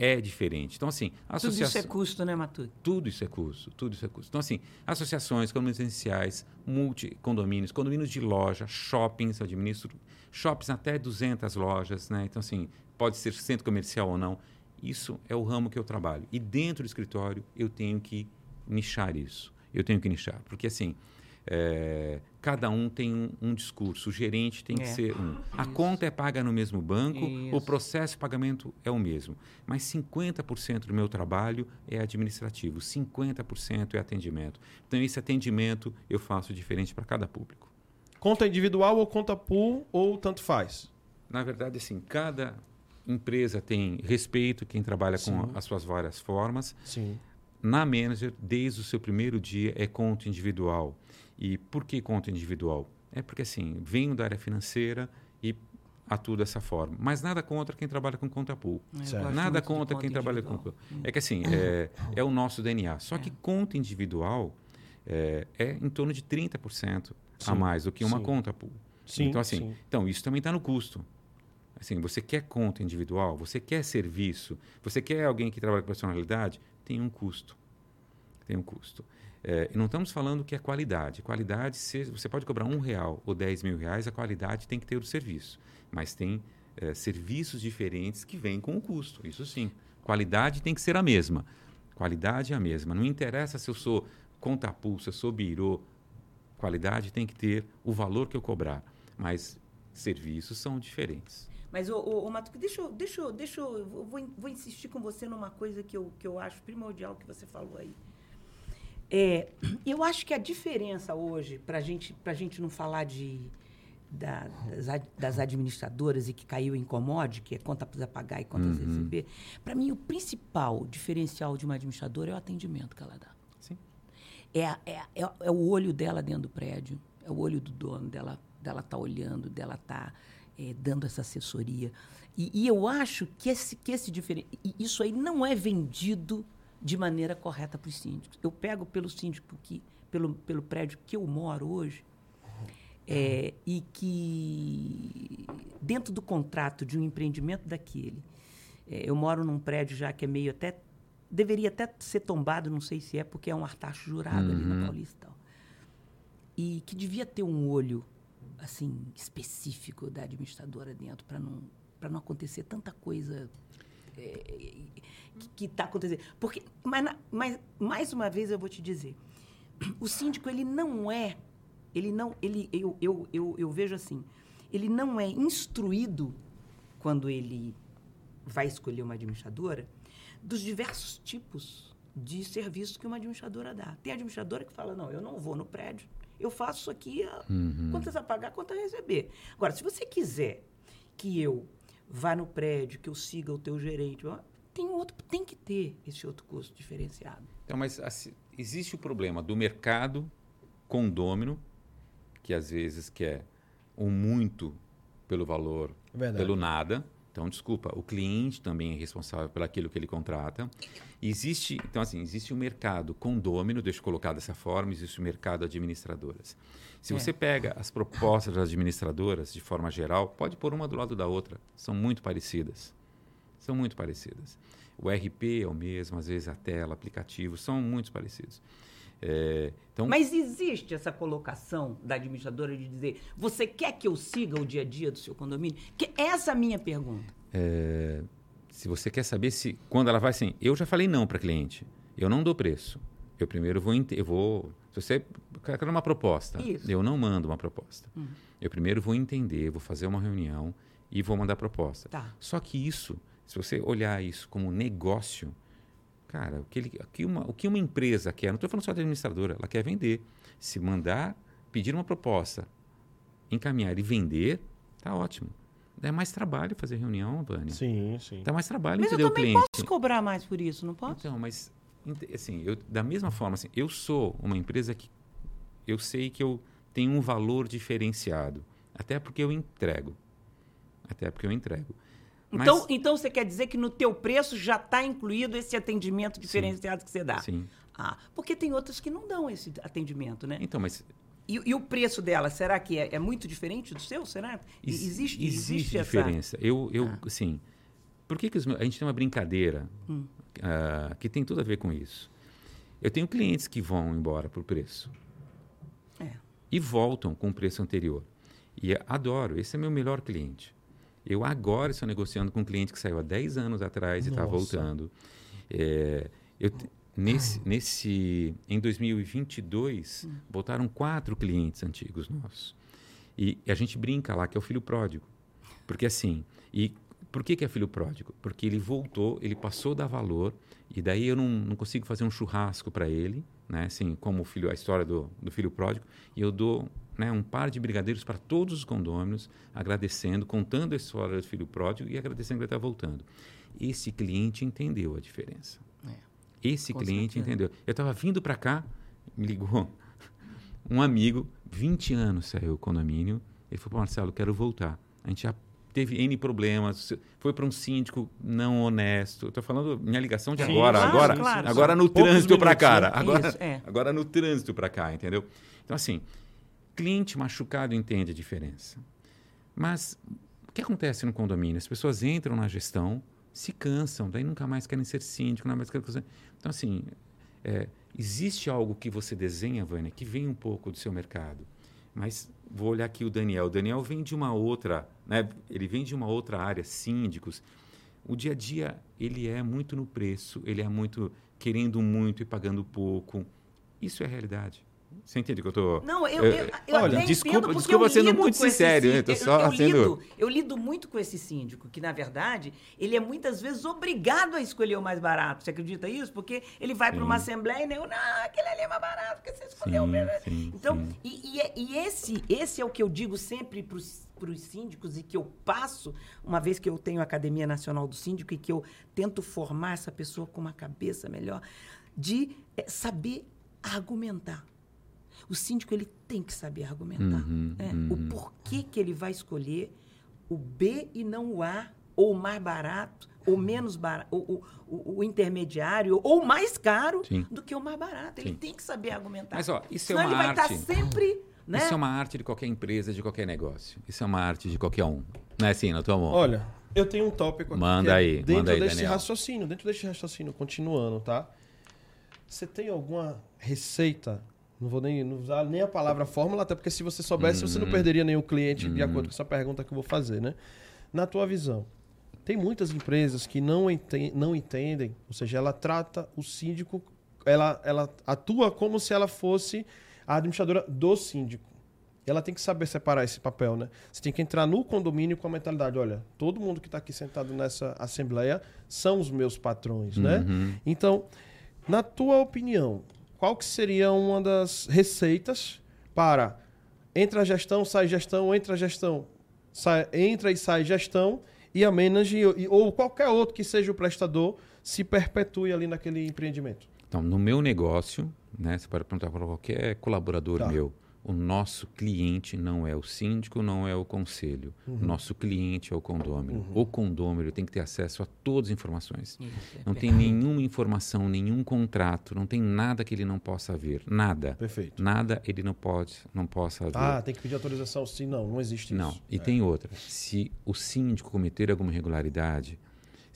É diferente. Então, assim, Tudo isso é custo, né, Matuque? tudo isso é custo, tudo isso é custo. Então, assim, associações, condomínios residenciais, multi-condomínios, condomínios de loja, shoppings, eu administro shoppings até 200 lojas, né? Então, assim, pode ser centro comercial ou não. Isso é o ramo que eu trabalho. E dentro do escritório, eu tenho que nichar isso. Eu tenho que nichar. Porque, assim, é, cada um tem um, um discurso. O gerente tem que É. ser um. A conta é paga no mesmo banco, o Isso. processo de pagamento é o mesmo. Mas 50% do meu trabalho é administrativo, 50% é atendimento. Então, esse atendimento eu faço diferente para cada público. Conta individual ou conta pool ou tanto faz? Na verdade, assim, cada empresa tem respeito, quem trabalha Sim. com as suas várias formas. Sim. Na Manager, desde o seu primeiro dia, é conta individual. E por que conta individual? É porque, assim, venho da área financeira e atuo dessa forma. Mas nada contra quem trabalha com conta Certo. gosto Nada contra quem trabalha com individual. É que, assim, é, é o nosso DNA. Só que conta individual é, é em torno de 30% a Sim, mais do que uma sim. conta pool. Sim, então, assim, sim. então isso também está no custo. Assim, você quer conta individual, você quer serviço, você quer alguém que trabalha com personalidade, tem um custo. Tem um custo. É, não estamos falando que é qualidade. Qualidade, se, você pode cobrar um real ou dez mil reais, a qualidade tem que ter o serviço. Mas tem é, serviços diferentes que vêm com o custo. Isso sim. Qualidade tem que ser a mesma. Qualidade é a mesma. Não interessa se eu sou conta eu sou birô. Qualidade tem que ter o valor que eu cobrar. Mas serviços são diferentes. Mas, ô, ô, ô Matuque, deixa eu, deixa eu, deixa eu, eu vou, vou insistir com você numa coisa que eu, que eu acho primordial que você falou aí. É, eu acho que a diferença hoje, para gente, a gente não falar de, da- das, das administradoras e que caiu em commodity, que é contas a pagar e contas a receber, para mim o principal diferencial de uma administradora é o atendimento que ela dá. Sim. É, é, é, é o olho dela dentro do prédio, é o olho do dono, dela dela tá olhando, dela tá eh, dando essa assessoria. E, e eu acho que esse, que esse diferen... e isso aí não é vendido de maneira correta para os síndicos. Eu pego pelo síndico que, pelo, pelo prédio que eu moro hoje, é, e que dentro do contrato de um empreendimento daquele, é, eu moro num prédio já que é meio até deveria até ser tombado, não sei se é porque é um artacho jurado ali na Paulista e tal. E que devia ter um olho assim específico da administradora dentro para não para não acontecer tanta coisa é, que está acontecendo. Porque, mas, mas mais uma vez eu vou te dizer, o síndico ele não é, ele não, ele eu, eu, eu, eu vejo assim, ele não é instruído quando ele vai escolher uma administradora dos diversos tipos de serviços que uma administradora dá. Tem administradora que fala, não, eu não vou no prédio, eu faço isso aqui, a- quantas a pagar, quantas a receber. Agora, se você quiser que eu vá no prédio, que eu siga o teu gerente, tem outro, tem que ter esse outro custo diferenciado. Então, mas assim, existe o problema do mercado condômino, que às vezes quer o muito pelo valor, Verdade. pelo nada. Então, desculpa, o cliente também é responsável por aquilo que ele contrata. Existe, então assim, existe o mercado condômino, deixa eu colocar dessa forma, existe o mercado administradoras. Se É. você pega as propostas das administradoras de forma geral, pode pôr uma do lado da outra, são muito parecidas. São muito parecidas. O RP é o mesmo, às vezes a tela, aplicativo, são muito parecidos. É, então, Mas existe essa colocação da administradora de dizer, você quer que eu siga o dia a dia do seu condomínio? Que essa é a minha pergunta. se você quer saber se quando ela vai assim, eu já falei não para cliente, eu não dou preço. Eu primeiro vou, eu vou, se você quer uma proposta, Isso. eu não mando uma proposta. Eu primeiro vou entender, vou fazer uma reunião e vou mandar proposta. Tá. Só que isso, se você olhar isso como negócio, cara, o que, ele, o que, uma, o que uma empresa quer, não estou falando só de administradora, ela quer vender. Se mandar, pedir uma proposta, encaminhar e vender, tá ótimo. Dá mais trabalho fazer reunião, Vânia. Sim, sim. Dá mais trabalho Mas eu entender o também cliente. posso cobrar mais por isso, não posso? Então, mas assim, eu, da mesma forma, assim, eu sou uma empresa que eu sei que eu tenho um valor diferenciado, até porque eu entrego, até porque eu entrego. Mas- Então, então você quer dizer que no teu preço já está incluído esse atendimento diferenciado que você dá? sim. Ah, porque tem outras que não dão esse atendimento, né? Então, mas E, e o preço dela, será que é, é muito diferente do seu? Será? Ex- existe, existe essa- diferença. Eu, eu Ah. assim, por que, que meus- a gente tem uma brincadeira Hum. ah, que tem tudo a ver com isso? Eu tenho clientes que vão embora por preço É. e voltam com o preço anterior. E adoro, esse é meu melhor cliente. Eu agora estou negociando com um cliente que saiu há 10 anos atrás e está Nossa. voltando. É, eu nesse, nesse, em 2022, Hum. voltaram quatro clientes antigos nossos. E a gente brinca lá que é o filho pródigo. Porque assim, e por que, que é filho pródigo? Porque ele voltou, ele passou da valor, e daí eu não, não consigo fazer um churrasco para ele, né? Assim, como o filho, a história do, do filho pródigo, e eu dou né, um par de brigadeiros para todos os condôminos, agradecendo, contando a história do filho pródigo e agradecendo que ele está voltando. Esse cliente entendeu a diferença. Esse Com cliente certeza. entendeu. Eu estava vindo para cá, me ligou um amigo, 20 anos saiu o condomínio, ele falou, Marcelo, quero voltar. A gente já teve N problemas, foi para um síndico não honesto. Estou falando minha ligação de Sim, agora, claro, agora, claro. agora no Poucos trânsito para cara, né? agora, Isso, é. agora no trânsito para cá, entendeu? Então assim, cliente machucado entende a diferença. Mas o que acontece no condomínio? As pessoas entram na gestão, se cansam, daí nunca mais querem ser síndico, nunca mais querem fazer. Então, assim, é, existe algo que você desenha, Vânia, que vem um pouco do seu mercado. Mas vou olhar aqui o Daniel. O Daniel vem de uma outra, né? Ele vem de uma outra área, síndicos. O dia a dia ele é muito no preço, ele é muito querendo muito e pagando pouco. Isso é realidade. Você entende o que eu estou? Não, eu, eu, eu olha, até desculpa- entendo porque desculpa eu sendo muito sincero, né? Tô só eu, sendo- lido, eu lido muito com esse síndico, que na verdade ele é muitas vezes obrigado a escolher o mais barato. Você acredita isso? Porque ele vai para uma assembleia e não, não, aquele ali é mais barato, porque você escolheu o Sim, meu. sim, Então, sim. e, e é- e esse, esse é o que eu digo sempre para os síndicos e que eu passo, uma vez que eu tenho a Academia Nacional do Síndico e que eu tento formar essa pessoa com uma cabeça melhor, de eh, saber argumentar. O síndico ele tem que saber argumentar. Uhum, né? uhum. O porquê que ele vai escolher o B e não o A, ou o mais barato, ou menos barato, o, o, o intermediário, ou o mais caro Sim. do que o mais barato. Ele Sim. tem que saber argumentar. Mas, ó, isso é Senão uma ele vai arte. estar sempre. Né? Isso é uma arte de qualquer empresa, de qualquer negócio. Isso é uma arte de qualquer um. Não é assim, não, Tomo? Olha, eu tenho um tópico aqui. Manda é aí, Dentro manda aí, desse Daniel. raciocínio, dentro desse raciocínio, continuando, tá? Você tem alguma receita? Não vou nem não usar nem a palavra fórmula, até porque se você soubesse, você Uhum. não perderia nenhum cliente de acordo com essa pergunta que eu vou fazer, né? Na tua visão, tem muitas empresas que não, enten não entendem, ou seja, ela trata o síndico, ela, ela atua como se ela fosse a administradora do síndico. Ela tem que saber separar esse papel, né? Você tem que entrar no condomínio com a mentalidade, olha, todo mundo que está aqui sentado nessa assembleia são os meus patrões, né? Uhum. Então, na tua opinião, qual que seria uma das receitas para entra a gestão, sai gestão, entra a gestão, sai, entra e sai gestão e a manage e- ou qualquer outro que seja o prestador se perpetue ali naquele empreendimento? Então, no meu negócio, né, você pode perguntar para qualquer colaborador Tá. meu, o nosso cliente não é o síndico, não é o conselho. Uhum. O nosso cliente é o condômino. O condômino tem que ter acesso a todas as informações. Isso, é Não tem nenhuma informação, nenhum contrato, não tem nada que ele não possa ver. Nada. Perfeito. Nada ele não pode, não possa ver. Ah, tem que pedir autorização? Sim, não, não existe Não. isso. E tem outra. Se o síndico cometer alguma irregularidade,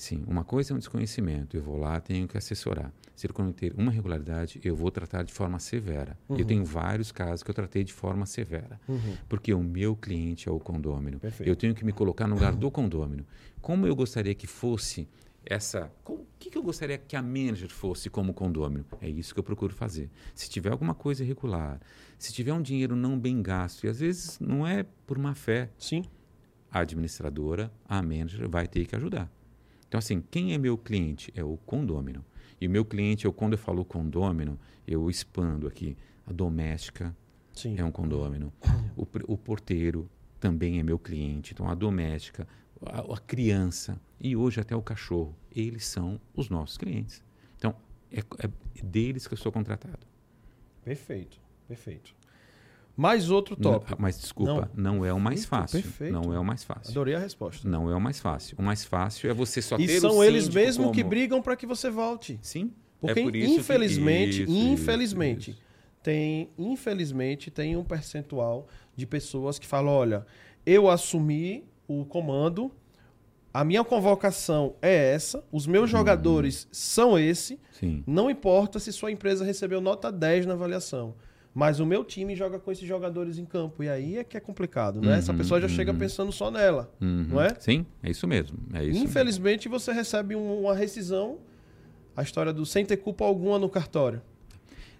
sim, uma coisa é um desconhecimento. Eu vou lá, tenho que assessorar. Se ele cometer uma irregularidade, eu vou tratar de forma severa. Eu tenho vários casos que eu tratei de forma severa. Porque o meu cliente é o condômino. Perfeito. Eu tenho que me colocar no lugar do condômino. Como eu gostaria que fosse essa. O que, que eu gostaria que a manager fosse como condômino? É isso que eu procuro fazer. Se tiver alguma coisa irregular, se tiver um dinheiro não bem gasto, e às vezes não é por má fé, Sim. a administradora, a manager vai ter que ajudar. Então, assim, quem é meu cliente? É o condômino. E o meu cliente, eu, quando eu falo condômino, eu expando aqui. A doméstica Sim. é um condômino. O, pr- o porteiro também é meu cliente. Então, a doméstica, a, a criança e hoje até o cachorro, eles são os nossos clientes. Então, é, é deles que eu sou contratado. Perfeito. Perfeito. Mais outro tópico. Não, mas, desculpa, não, é o mais Perfeito, fácil. perfeito. Não é o mais fácil. Adorei a resposta. Não é o mais fácil. O mais fácil é você só E ter o são eles síndico mesmos que como- brigam para que você volte. Sim. Porque é por isso que- infelizmente, isso, infelizmente, isso, isso. tem, infelizmente tem um percentual de pessoas que falam, olha, eu assumi o comando, a minha convocação é essa, os meus Uhum. jogadores são esse, Sim. não importa se sua empresa recebeu nota 10 na avaliação. Mas o meu time joga com esses jogadores em campo. E aí é que é complicado, né? Essa Uhum, pessoa já chega uhum. pensando só nela, Uhum. não é? Sim, é isso mesmo. É isso Infelizmente, você recebe um- uma rescisão, a história do sem ter culpa alguma no cartório.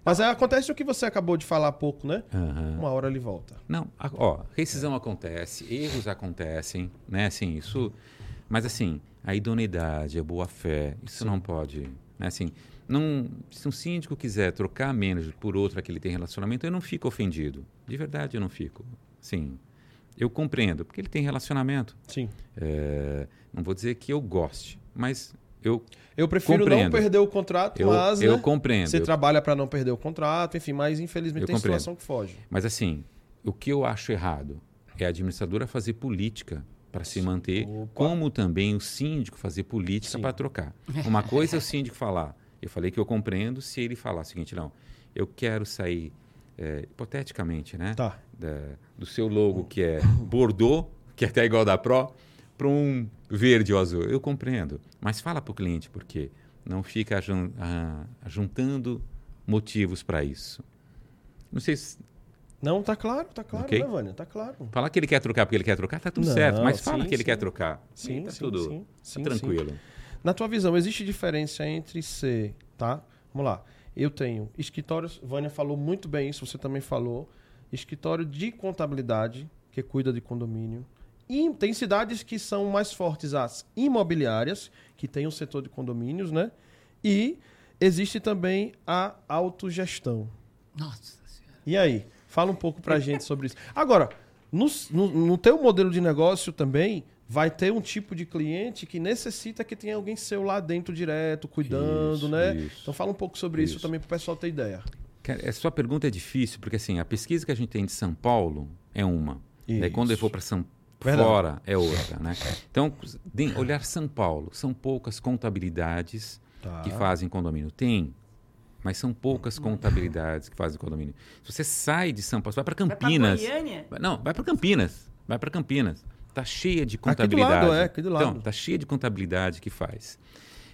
Mas aí acontece o que você acabou de falar há pouco, né? mesmo. Aham. Uma hora ele volta. Não, ó, rescisão acontece, erros acontecem, né? Assim, isso. Mas assim, a idoneidade, a boa fé, isso não pode, né? Assim, não, se um síndico quiser trocar a manager por outra que ele tem relacionamento, eu não fico ofendido. De verdade, eu não fico. Sim, eu compreendo, porque ele tem relacionamento. Sim. É, não vou dizer que eu goste, mas eu Eu prefiro não Compreendo. perder o contrato, eu, mas eu né, compreendo. você eu trabalha para não perder o contrato, enfim, mas infelizmente Eu tem compreendo. situação que foge. Mas assim, o que eu acho errado é a administradora fazer política para se manter, Opa. como também o síndico fazer política para trocar. Uma coisa é o síndico falar, eu falei que eu compreendo se ele falar o seguinte, não, eu quero sair, é, hipoteticamente, né, Tá. da- do seu logo que é Bordeaux, que é até igual da Pro, para um verde ou azul. Eu compreendo, mas fala para o cliente por quê. Não fica ah, juntando motivos para isso. Não sei se Não, tá claro, tá claro, Ok. né, Vânia? Tá claro. Falar que ele quer trocar porque ele quer trocar, tá tudo Não, certo. Mas fala sim, que ele sim. quer trocar. Sim, tá sim, tudo sim, tá sim, tranquilo. Na tua visão, existe diferença entre ser, tá? Vamos lá. Eu tenho escritórios, Vânia falou muito bem isso, você também falou. Escritório de contabilidade, que cuida de condomínio. E tem cidades que são mais fortes as imobiliárias, que tem o setor de condomínios, né? E existe também a autogestão. Nossa Senhora. E aí? Fala um pouco pra gente sobre isso. Agora, no, no, no teu modelo de negócio também, vai ter um tipo de cliente que necessita que tenha alguém seu lá dentro direto, cuidando, Isso, né? isso. Então fala um pouco sobre isso, Isso. também pro pessoal ter ideia. Cara, a sua pergunta é difícil, porque assim, a pesquisa que a gente tem de São Paulo é uma. Daí quando eu for para São Verdade. fora é outra, né? Então, de- olhar São Paulo, são poucas contabilidades Tá. que fazem condomínio. Tem, mas são poucas contabilidades que fazem condomínio. Se você sai de São Paulo, você vai para Vai pra Campinas. Goiânia? Vai- Não, vai para Campinas. Vai para Campinas. Tá cheia de Aqui do lado, contabilidade. é, aqui do lado. Então, tá cheia de contabilidade que faz.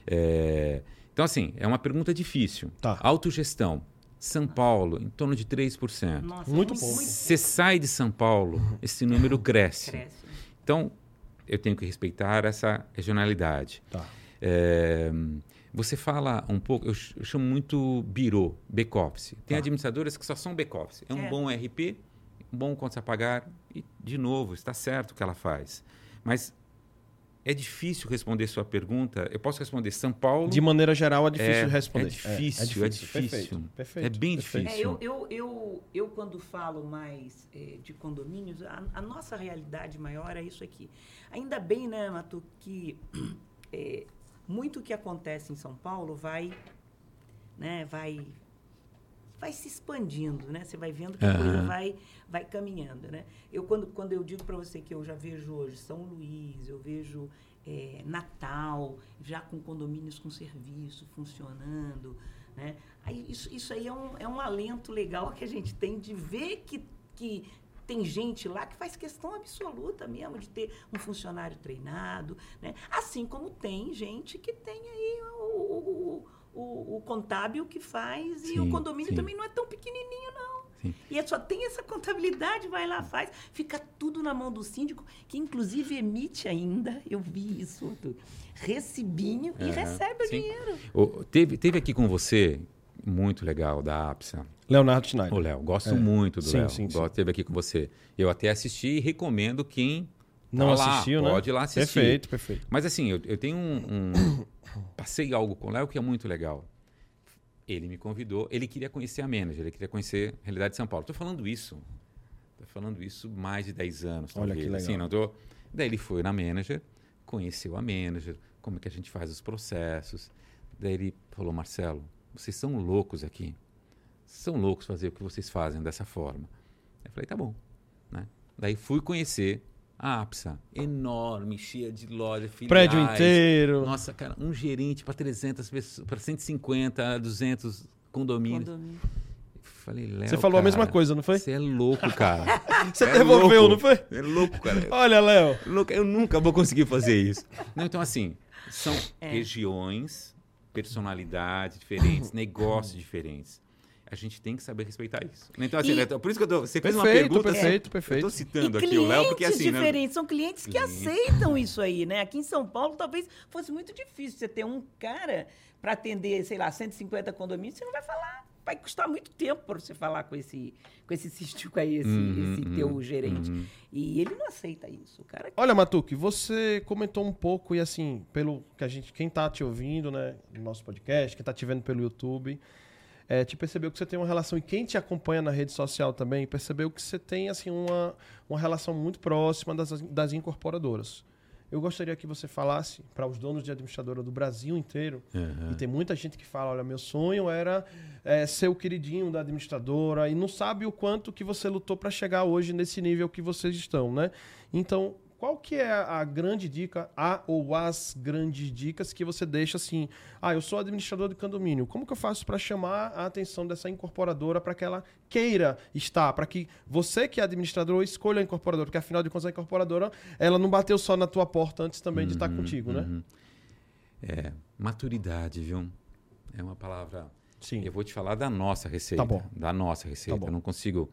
É, Então, assim, é uma pergunta difícil. Tá. Autogestão. São Paulo, em torno de 3%. Nossa, Muito pouco. Você sai de São Paulo, esse número cresce. cresce. Então, eu tenho que respeitar essa regionalidade. Tá. É, você fala um pouco, eu, ch- eu chamo muito birô, back-office. Tem Tá. administradoras que só são back-office. É um É. bom RP, bom contas a pagar e, de novo, está certo o que ela faz. Mas é difícil responder sua pergunta. Eu posso responder São Paulo. De maneira geral, é difícil É, de responder. é difícil, é difícil. Perfeito, perfeito, É bem perfeito. É, difícil. eu, eu, eu, eu, quando falo mais é, de condomínios, a, a nossa realidade maior é isso aqui. Ainda bem, né, Matu, que é, muito que acontece em São Paulo vai, né, vai, vai se expandindo, né? Você vai vendo que a coisa Aham. vai, vai caminhando, né? Eu quando, quando eu digo para você que eu já vejo hoje São Luís, eu vejo é, Natal, já com condomínios com serviço funcionando, né? Aí isso, isso aí é um, é um alento legal que a gente tem de ver que, que tem gente lá que faz questão absoluta mesmo de ter um funcionário treinado, né? Assim como tem gente que tem aí o, o, o, o- contábil que faz e o Sim, condomínio sim. também não é tão pequenininho, não. Sim. E é só tem essa contabilidade, vai lá, faz. Fica tudo na mão do síndico, que inclusive emite ainda, eu vi isso, outro, recibinho e Aham, recebe o sim. dinheiro. O- teve, teve aqui com você, muito legal, da APSA, Leonardo Schneider. o Léo. Gosto É. muito do Sim, Léo. sim, sim. Teve aqui com você. Eu até assisti e recomendo quem Não tá lá, assistiu, né? Pode ir lá assistir. Perfeito, perfeito. Mas assim, eu, eu tenho um, um- Passei algo com o Léo que é muito legal. Ele me convidou, ele queria conhecer a manager, ele queria conhecer a realidade de São Paulo. Estou falando isso. Estou falando isso mais de 10 anos. Olha talvez. que legal. Assim, não tô... Daí ele foi na manager, conheceu a manager, como é que a gente faz os processos. Daí ele falou, Marcelo, vocês são loucos aqui. São loucos fazer o que vocês fazem dessa forma. Eu falei, tá bom. Né? Daí fui conhecer a APSA, enorme, cheia de lojas, filiais. Prédio inteiro. Nossa, cara, um gerente para 300 pessoas, para 150, 200 condomínios. Condomínio. Falei, Léo, Você falou a mesma cara, coisa, não foi? Você é louco, cara. Você É devolveu, louco. não foi? É louco, cara. Olha, Léo. Louco, Eu nunca vou conseguir fazer isso. Não, então, assim, são É. regiões, personalidades diferentes, negócios diferentes. A gente tem que saber respeitar isso. Então, assim, E- né, por isso que eu tô, você fez uma Perfeito, pergunta. perfeito, Eu perfeito. tô citando e aqui o Léo, porque clientes assim, né, diferentes, são clientes que Clientes. aceitam isso aí, né? Aqui em São Paulo talvez fosse muito difícil você ter um cara para atender, sei lá, 150 condomínios, você não vai falar, vai custar muito tempo para você falar com esse com esse cístico aí, esse, Uhum, esse uhum, teu gerente. uhum. E ele não aceita isso. O cara Olha, Matuque, você comentou um pouco, e assim, pelo que a gente, quem tá te ouvindo, né, no nosso podcast, quem tá te vendo pelo YouTube, é, te percebeu que você tem uma relação, e quem te acompanha na rede social também, percebeu que você tem, assim, uma, uma relação muito próxima das, das incorporadoras. Eu gostaria que você falasse para os donos de administradora do Brasil inteiro, Aham. e tem muita gente que fala, olha, meu sonho era é, ser o queridinho da administradora e não sabe o quanto que você lutou para chegar hoje nesse nível que vocês estão, né? Então, qual que é a grande dica, a ou as grandes dicas que você deixa assim, ah, eu sou administrador de condomínio, como que eu faço para chamar a atenção dessa incorporadora para que ela queira estar, para que você que é administrador escolha a incorporadora, porque afinal de contas a incorporadora, ela não bateu só na tua porta antes também de estar Uhum, contigo, né? uhum. É, maturidade, viu? É uma palavra. Sim. Eu vou te falar da nossa receita. Tá bom. Da nossa receita. bom. Eu não consigo.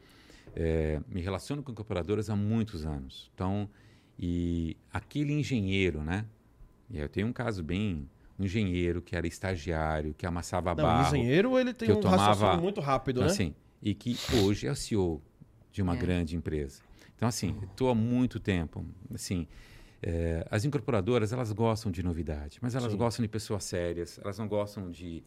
é, me relaciono com incorporadoras há muitos anos. Então, e aquele engenheiro, né? E eu tenho um caso bem. Um engenheiro que era estagiário, que amassava Não, o barro. engenheiro ele tem um tomava- raciocínio muito rápido, Então, né? assim, e que hoje é o CEO de uma É. grande empresa. Então, assim, estou há muito tempo. Assim, é, as incorporadoras, elas gostam de novidade, mas elas Sim. gostam de pessoas sérias, elas não gostam de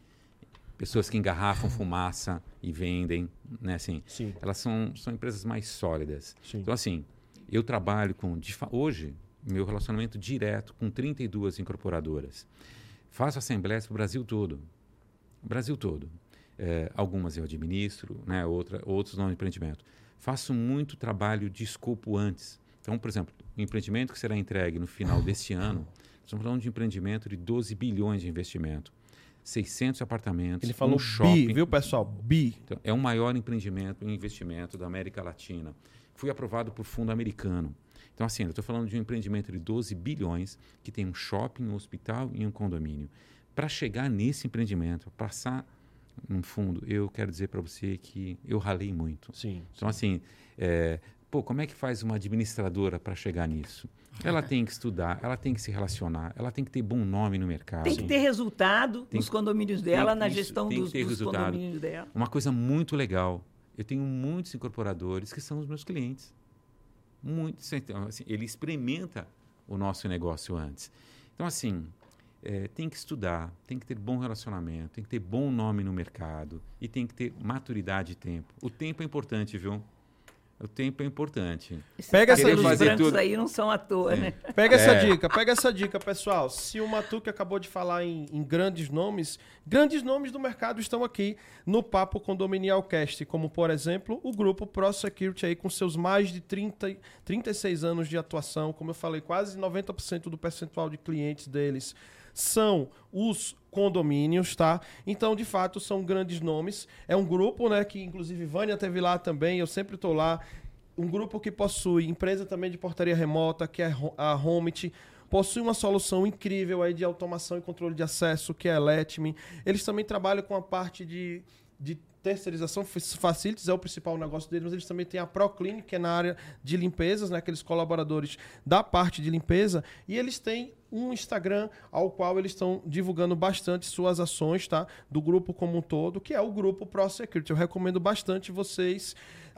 pessoas que engarrafam fumaça e vendem, né? Assim, Sim, elas são, são empresas mais sólidas. sim. Então, assim, eu trabalho com. Hoje, meu relacionamento direto com 32 incorporadoras. Faço assembleias para o Brasil todo. Brasil todo. É, algumas eu administro, né, outra, outros não empreendimento. Faço muito trabalho de escopo antes. Então, por exemplo, o empreendimento que será entregue no final deste ano, estamos falando de um empreendimento de 12 bilhões de investimento. 600 apartamentos, Ele falou um shopping. bi, viu, pessoal? Bi. Então, é o maior empreendimento investimento da América Latina. Fui aprovado por fundo americano. Então, assim, eu estou falando de um empreendimento de 12 bilhões que tem um shopping, um hospital e um condomínio. Para chegar nesse empreendimento, passar um fundo, eu quero dizer para você que eu ralei muito. Sim. Então, assim, é, pô, como é que faz uma administradora para chegar nisso? Ela tem que estudar, ela tem que se relacionar, ela tem que ter bom nome no mercado. tem que ter resultado Tem- nos condomínios dela, tem- na isso, gestão tem que dos, ter dos resultado. condomínios dela. Uma coisa muito legal. Eu tenho muitos incorporadores que são os meus clientes. Muitos. Então, assim, ele experimenta o nosso negócio antes. Então, assim, é, tem que estudar, tem que ter bom relacionamento, tem que ter bom nome no mercado e tem que ter maturidade e tempo. O tempo é importante, viu? O tempo é importante. Esses Pega essa fazer brancos tudo. aí não são à toa, né? Pega essa É. dica, pega essa dica, pessoal. Se o Matuque acabou de falar em, em grandes nomes, grandes nomes do mercado estão aqui no Papo Condominial Cast, como por exemplo o grupo Pro Security aí com seus mais de 30, e- 36 anos de atuação, como eu falei, quase 90% do percentual de clientes deles são os condomínios, tá? Então, de fato, são grandes nomes. É um grupo, né, que inclusive Vânia teve lá também, eu sempre tô lá. Um grupo que possui empresa também de portaria remota, que é a Homit, possui uma solução incrível aí de automação e controle de acesso, que é a Letme. Eles também trabalham com a parte de, de terceirização, Facilities é o principal negócio deles, mas eles também têm a ProClinic, que é na área de limpezas, né, aqueles colaboradores da parte de limpeza, e eles têm um Instagram ao qual eles estão divulgando bastante suas ações, tá? Do grupo como um todo, que é o grupo ProSecurity. Eu recomendo bastante vocês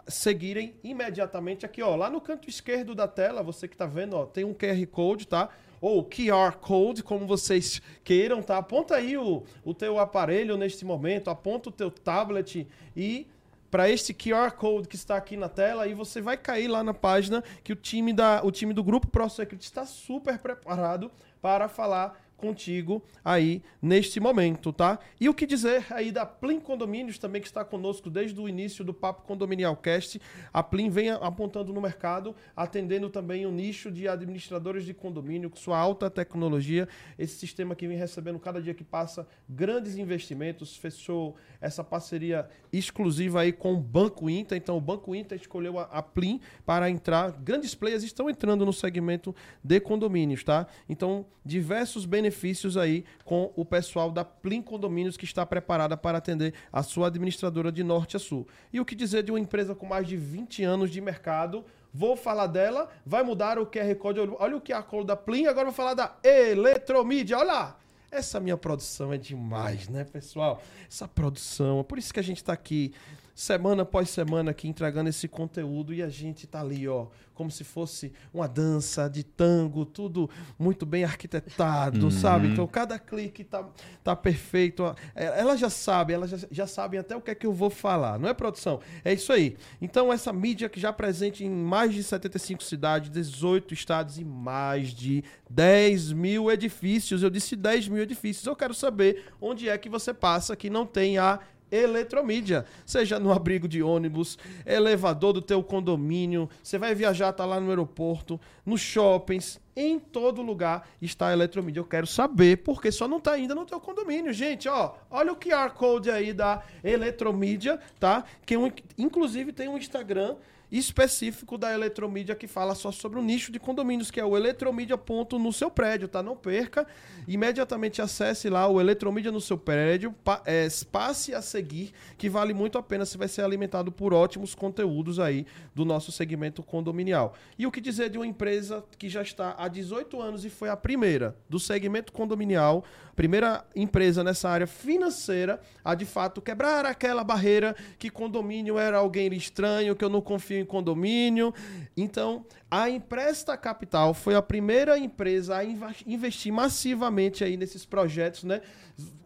seguirem imediatamente aqui, ó, lá no canto esquerdo da tela, você que está vendo, ó, tem um QR Code, tá? Ou QR Code, como vocês queiram, tá? Aponta aí o, o teu aparelho neste momento, aponta o teu tablet e para este QR Code que está aqui na tela e você vai cair lá na página que o time, da, o time do Grupo ProSecurity está super preparado para falar contigo aí neste momento, tá? E o que dizer aí da Plim Condomínios também que está conosco desde o início do Papo Condominial Cast. A Plim vem apontando no mercado, atendendo também o nicho de administradores de condomínio com sua alta tecnologia. Esse sistema que vem recebendo cada dia que passa grandes investimentos, fechou essa parceria exclusiva aí com o Banco Inter. Então o Banco Inter escolheu a, a Plim para entrar. Grandes players estão entrando no segmento de condomínios, tá? Então diversos benefícios benefícios aí com o pessoal da Plim Condomínios que está preparada para atender a sua administradora de norte a sul. E o que dizer de uma empresa com mais de 20 anos de mercado? Vou falar dela, vai mudar o QR Code. Olha o QR Code da Plim, agora vou falar da Eletromídia. Olha lá! Essa minha produção é demais, né, pessoal? Essa produção, é por isso que a gente está aqui semana após semana aqui entregando esse conteúdo e a gente tá ali, ó, como se fosse uma dança de tango, tudo muito bem arquitetado, uhum. sabe? Então cada clique tá, tá perfeito. É, ela já sabe, elas já, já sabem até o que é que eu vou falar, não é produção? É isso aí. Então essa mídia que já presente em mais de 75 cidades, 18 estados e mais de 10 mil edifícios. Eu disse 10 mil edifícios. Eu quero saber onde é que você passa que não tem a eletromídia, seja no abrigo de ônibus, elevador do teu condomínio, você vai viajar, tá lá no aeroporto, nos shoppings, em todo lugar está a eletromídia. Eu quero saber porque só não está ainda no teu condomínio, gente, ó. Olha o QR Code aí da eletromídia, tá? Que um, inclusive tem um Instagram específico da Eletromídia que fala só sobre o nicho de condomínios, que é o eletromídia ponto no seu prédio, tá? Não perca. Imediatamente acesse lá o Eletromídia no seu prédio, pa, é, passe a seguir, que vale muito a pena, você vai ser alimentado por ótimos conteúdos aí do nosso segmento condominial. E o que dizer de uma empresa que já está há 18 anos e foi a primeira do segmento condominial, primeira empresa nessa área financeira a de fato quebrar aquela barreira que condomínio era alguém estranho, que eu não confio em condomínio. Então, a Empresta Capital foi a primeira empresa a investir massivamente aí nesses projetos, né?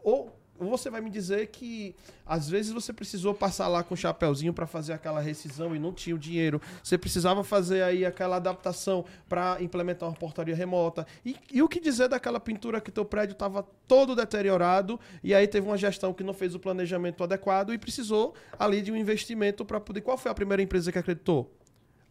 Ou você vai me dizer que às vezes você precisou passar lá com o chapéuzinho para fazer aquela rescisão e não tinha o dinheiro. Você precisava fazer aí aquela adaptação para implementar uma portaria remota. E, e, o que dizer daquela pintura que teu prédio estava todo deteriorado e aí teve uma gestão que não fez o planejamento adequado e precisou ali de um investimento para poder. Qual foi a primeira empresa que acreditou?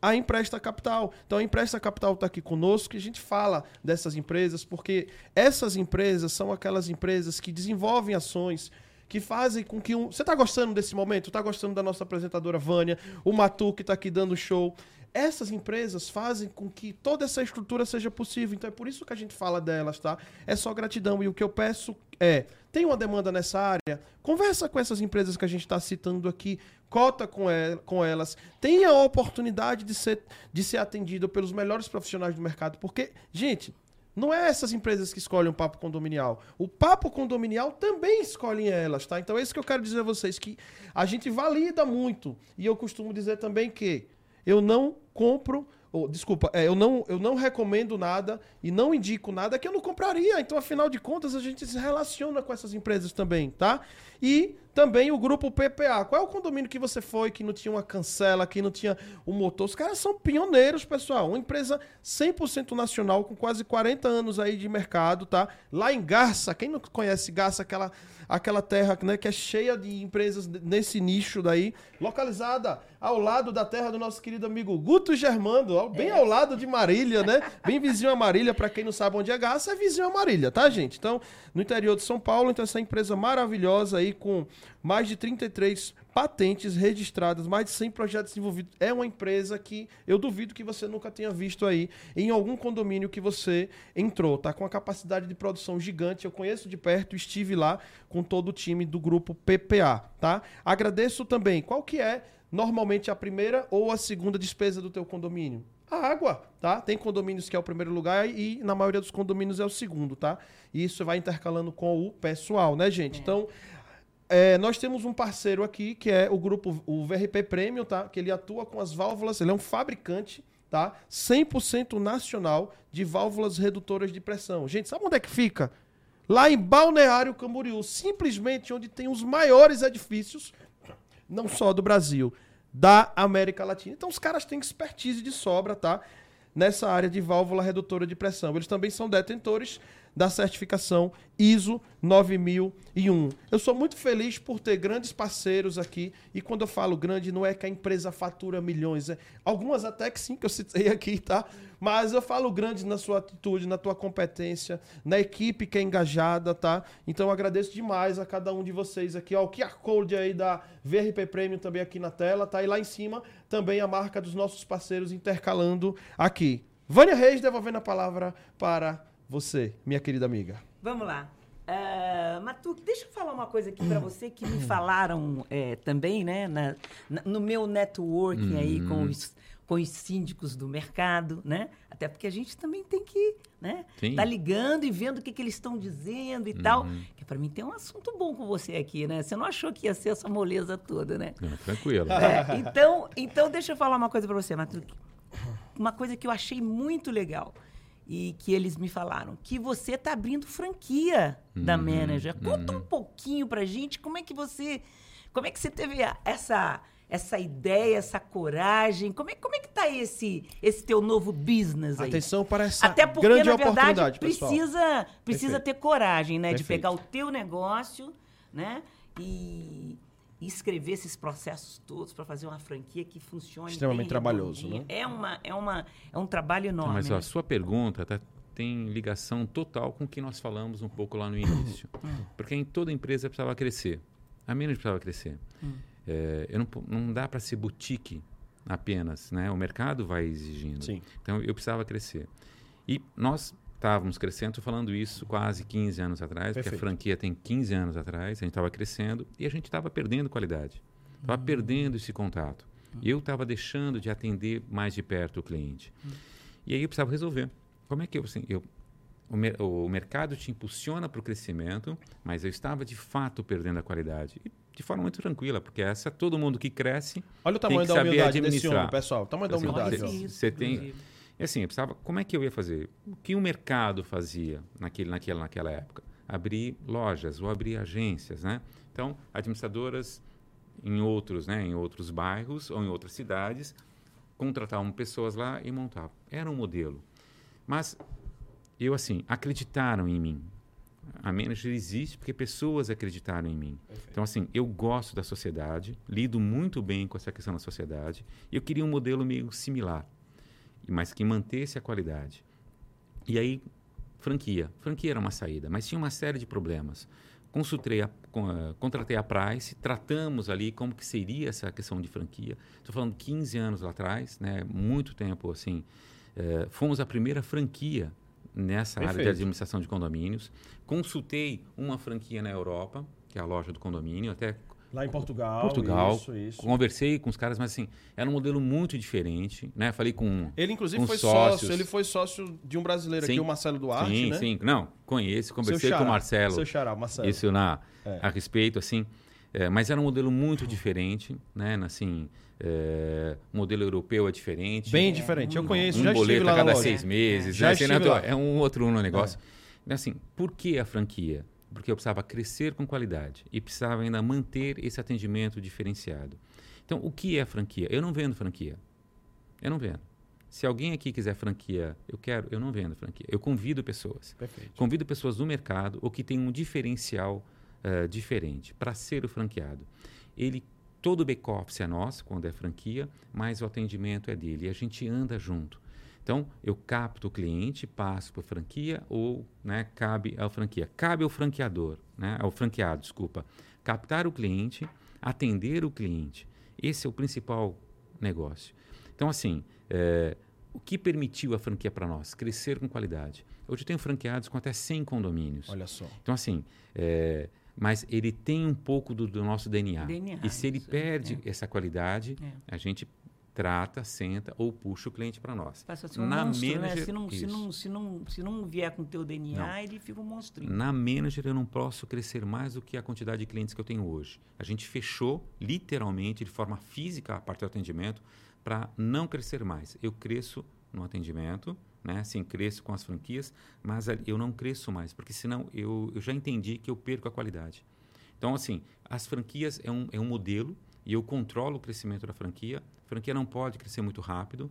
A Empresta Capital. Então, a Empresta Capital está aqui conosco e a gente fala dessas empresas, porque essas empresas são aquelas empresas que desenvolvem ações que fazem com que um. Você está gostando desse momento? Está gostando da nossa apresentadora Vânia? O Matu que está aqui dando show? Essas empresas fazem com que toda essa estrutura seja possível. Então é por isso que a gente fala delas, tá? É só gratidão. E o que eu peço é: tem uma demanda nessa área? Conversa com essas empresas que a gente está citando aqui, cota com, el com elas, tenha a oportunidade de ser, de ser atendido pelos melhores profissionais do mercado. Porque, gente, não é essas empresas que escolhem o papo condominial. O papo condominial também escolhem elas, tá? Então é isso que eu quero dizer a vocês, que a gente valida muito. E eu costumo dizer também que eu não compro ou, desculpa, é, eu, não, eu não recomendo nada e não indico nada que eu não compraria. Então, afinal de contas, a gente se relaciona com essas empresas também, tá? E também o grupo PPA. Qual é o condomínio que você foi que não tinha uma cancela, que não tinha um motor? Os caras são pioneiros, pessoal. Uma empresa 100% nacional, com quase 40 anos aí de mercado, tá? Lá em Garça, quem não conhece Garça, aquela, aquela terra né, que é cheia de empresas nesse nicho daí, localizada ao lado da terra do nosso querido amigo Guto Germando, bem é. ao lado de Marília, né? Bem vizinho a Marília, para quem não sabe onde é Garça, é vizinho a Marília, tá, gente? Então, no interior de São Paulo, então essa empresa maravilhosa aí com mais de 33 patentes registradas, mais de 100 projetos desenvolvidos. É uma empresa que eu duvido que você nunca tenha visto aí em algum condomínio que você entrou, tá? Com a capacidade de produção gigante. Eu conheço de perto, estive lá com todo o time do grupo PPA, tá? Agradeço também. Qual que é normalmente a primeira ou a segunda despesa do teu condomínio? A água, tá? Tem condomínios que é o primeiro lugar e na maioria dos condomínios é o segundo, tá? E isso vai intercalando com o pessoal, né, gente? É. Então, é, nós temos um parceiro aqui que é o grupo, o VRP Premium, tá? Que ele atua com as válvulas, ele é um fabricante, tá? 100% nacional de válvulas redutoras de pressão. Gente, sabe onde é que fica? Lá em Balneário Camboriú, simplesmente onde tem os maiores edifícios, não só do Brasil, da América Latina. Então os caras têm expertise de sobra, tá? Nessa área de válvula redutora de pressão. Eles também são detentores da certificação ISO 9001. Eu sou muito feliz por ter grandes parceiros aqui. E quando eu falo grande, não é que a empresa fatura milhões. É, algumas até que sim, que eu citei aqui, tá? Mas eu falo grande na sua atitude, na tua competência, na equipe que é engajada, tá? Então eu agradeço demais a cada um de vocês aqui. Ó, o QR Code aí da VRP Premium também aqui na tela, tá? E lá em cima também a marca dos nossos parceiros intercalando aqui. Vânia Reis devolvendo a palavra para você, minha querida amiga. Vamos lá. Uh, Matu, deixa eu falar uma coisa aqui para você que me falaram é, também, né? Na, na, no meu networking uhum. aí com os, com os síndicos do mercado, né? Até porque a gente também tem que, né? Sim. Tá ligando e vendo o que, que eles estão dizendo e uhum. tal. Que para mim tem um assunto bom com você aqui, né? Você não achou que ia ser essa moleza toda, né? Não, tranquilo. É, então, então, deixa eu falar uma coisa para você, Matu. Uma coisa que eu achei muito legal e que eles me falaram que você está abrindo franquia uhum, da manager. Conta uhum. um pouquinho pra gente como é que você como é que você teve essa essa ideia, essa coragem. Como é, como é que tá esse esse teu novo business aí? Atenção para essa Até porque, grande na verdade, oportunidade, precisa precisa ter coragem, né, Perfeito. de pegar o teu negócio, né? E escrever esses processos todos para fazer uma franquia que funcione extremamente trabalhoso, né? É uma é uma é um trabalho enorme. Mas a sua pergunta tá, tem ligação total com o que nós falamos um pouco lá no início, hum. porque em toda empresa precisava crescer, a menos precisava crescer. Hum. É, eu não, não dá para ser boutique apenas, né? O mercado vai exigindo. Sim. Então eu precisava crescer. E nós estávamos crescendo, estou falando isso quase 15 anos atrás, Perfeito. porque a franquia tem 15 anos atrás, a gente estava crescendo e a gente estava perdendo qualidade. Estava uhum. perdendo esse contato. Uhum. Eu estava deixando de atender mais de perto o cliente. Uhum. E aí eu precisava resolver. Como é que eu, assim, eu o, mer o mercado te impulsiona para o crescimento, mas eu estava de fato perdendo a qualidade. E de forma muito tranquila, porque essa todo mundo que cresce. Olha o tamanho da humildade desse homem, pessoal. O tamanho da humildade. Você tem. E assim, eu precisava, como é que eu ia fazer? O que o mercado fazia naquele, naquela, naquela época? Abrir lojas ou abrir agências, né? Então, administradoras em outros, né, em outros bairros ou em outras cidades contratavam pessoas lá e montavam. Era um modelo. Mas eu assim, acreditaram em mim. A manager existe porque pessoas acreditaram em mim. Perfeito. Então assim, eu gosto da sociedade, lido muito bem com essa questão da sociedade e eu queria um modelo meio similar mas que mantesse a qualidade. E aí, franquia. Franquia era uma saída, mas tinha uma série de problemas. Consultei a, uh, contratei a Price, tratamos ali como que seria essa questão de franquia. Estou falando 15 anos lá atrás, né? muito tempo assim. Uh, fomos a primeira franquia nessa Perfeito. área de administração de condomínios. Consultei uma franquia na Europa, que é a loja do condomínio, até Lá em Portugal. Portugal. Isso, isso. Conversei com os caras, mas assim, era um modelo muito diferente, né? Falei com Ele inclusive com foi sócios. sócio, ele foi sócio de um brasileiro sim. aqui, o Marcelo Duarte, sim, né? Sim, Não, conheço, conversei com o Marcelo. Seu xará, Marcelo. Isso na é. a respeito assim, é, mas era um modelo muito diferente, né? Assim, é, o modelo europeu é diferente. Bem diferente. Eu conheço, um já boleto estive lá a cada seis meses. Já assim, né? É um outro um negócio. É. Assim, por que a franquia? Porque eu precisava crescer com qualidade e precisava ainda manter esse atendimento diferenciado. Então, o que é franquia? Eu não vendo franquia. Eu não vendo. Se alguém aqui quiser franquia, eu quero, eu não vendo franquia. Eu convido pessoas. Perfeito. Convido pessoas do mercado ou que tem um diferencial uh, diferente para ser o franqueado. Ele todo o back-office é nosso quando é franquia, mas o atendimento é dele. E a gente anda junto. Então, eu capto o cliente, passo para franquia ou né, cabe ao franquia. Cabe ao franqueador, né, ao franqueado, desculpa, captar o cliente, atender o cliente. Esse é o principal negócio. Então, assim, é, o que permitiu a franquia para nós? Crescer com qualidade. Hoje eu tenho franqueados com até 100 condomínios. Olha só. Então, assim, é, mas ele tem um pouco do, do nosso DNA. DNA, e se ele perde é. essa qualidade, É. a gente trata, senta ou puxa o cliente para nós. Passa a ser um Na monstro, né? manager- Se não, se, não, se, não, se não vier com o teu DNA, ele fica um monstrinho. Na manager eu não posso crescer mais do que a quantidade de clientes que eu tenho hoje. A gente fechou literalmente de forma física a parte do atendimento para não crescer mais. Eu cresço no atendimento, né? Sim, cresço com as franquias, mas eu não cresço mais, porque senão eu, eu já entendi que eu perco a qualidade. Então, assim, as franquias é um, é um modelo e eu controlo o crescimento da franquia. A franquia não pode crescer muito rápido.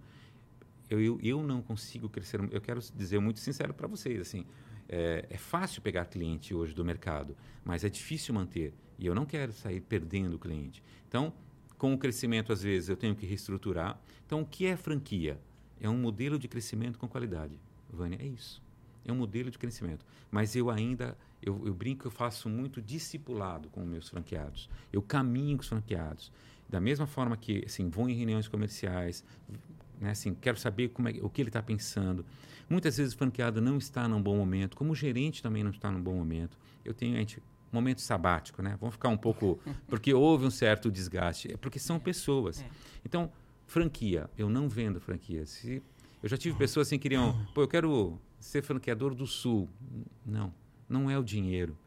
Eu, eu, eu não consigo crescer. Eu quero dizer muito sincero para vocês, assim, é, é fácil pegar cliente hoje do mercado, mas é difícil manter. E eu não quero sair perdendo cliente. Então, com o crescimento, às vezes, eu tenho que reestruturar. Então, o que é franquia? É um modelo de crescimento com qualidade. Vânia, é isso. É um modelo de crescimento. Mas eu ainda, eu, eu brinco eu faço muito discipulado com meus franqueados. Eu caminho com os franqueados. Da mesma forma que, assim, vou em reuniões comerciais, né, assim, quero saber como é, o que ele está pensando. Muitas vezes o franqueado não está num bom momento, como o gerente também não está num bom momento. Eu tenho, a gente, momento sabático, né? Vamos ficar um pouco... Porque houve um certo desgaste. É porque são pessoas. É. Então, franquia. Eu não vendo franquia. Se, eu já tive pessoas assim que queriam... Pô, eu quero ser franqueador do Sul. Não. Não é o dinheiro.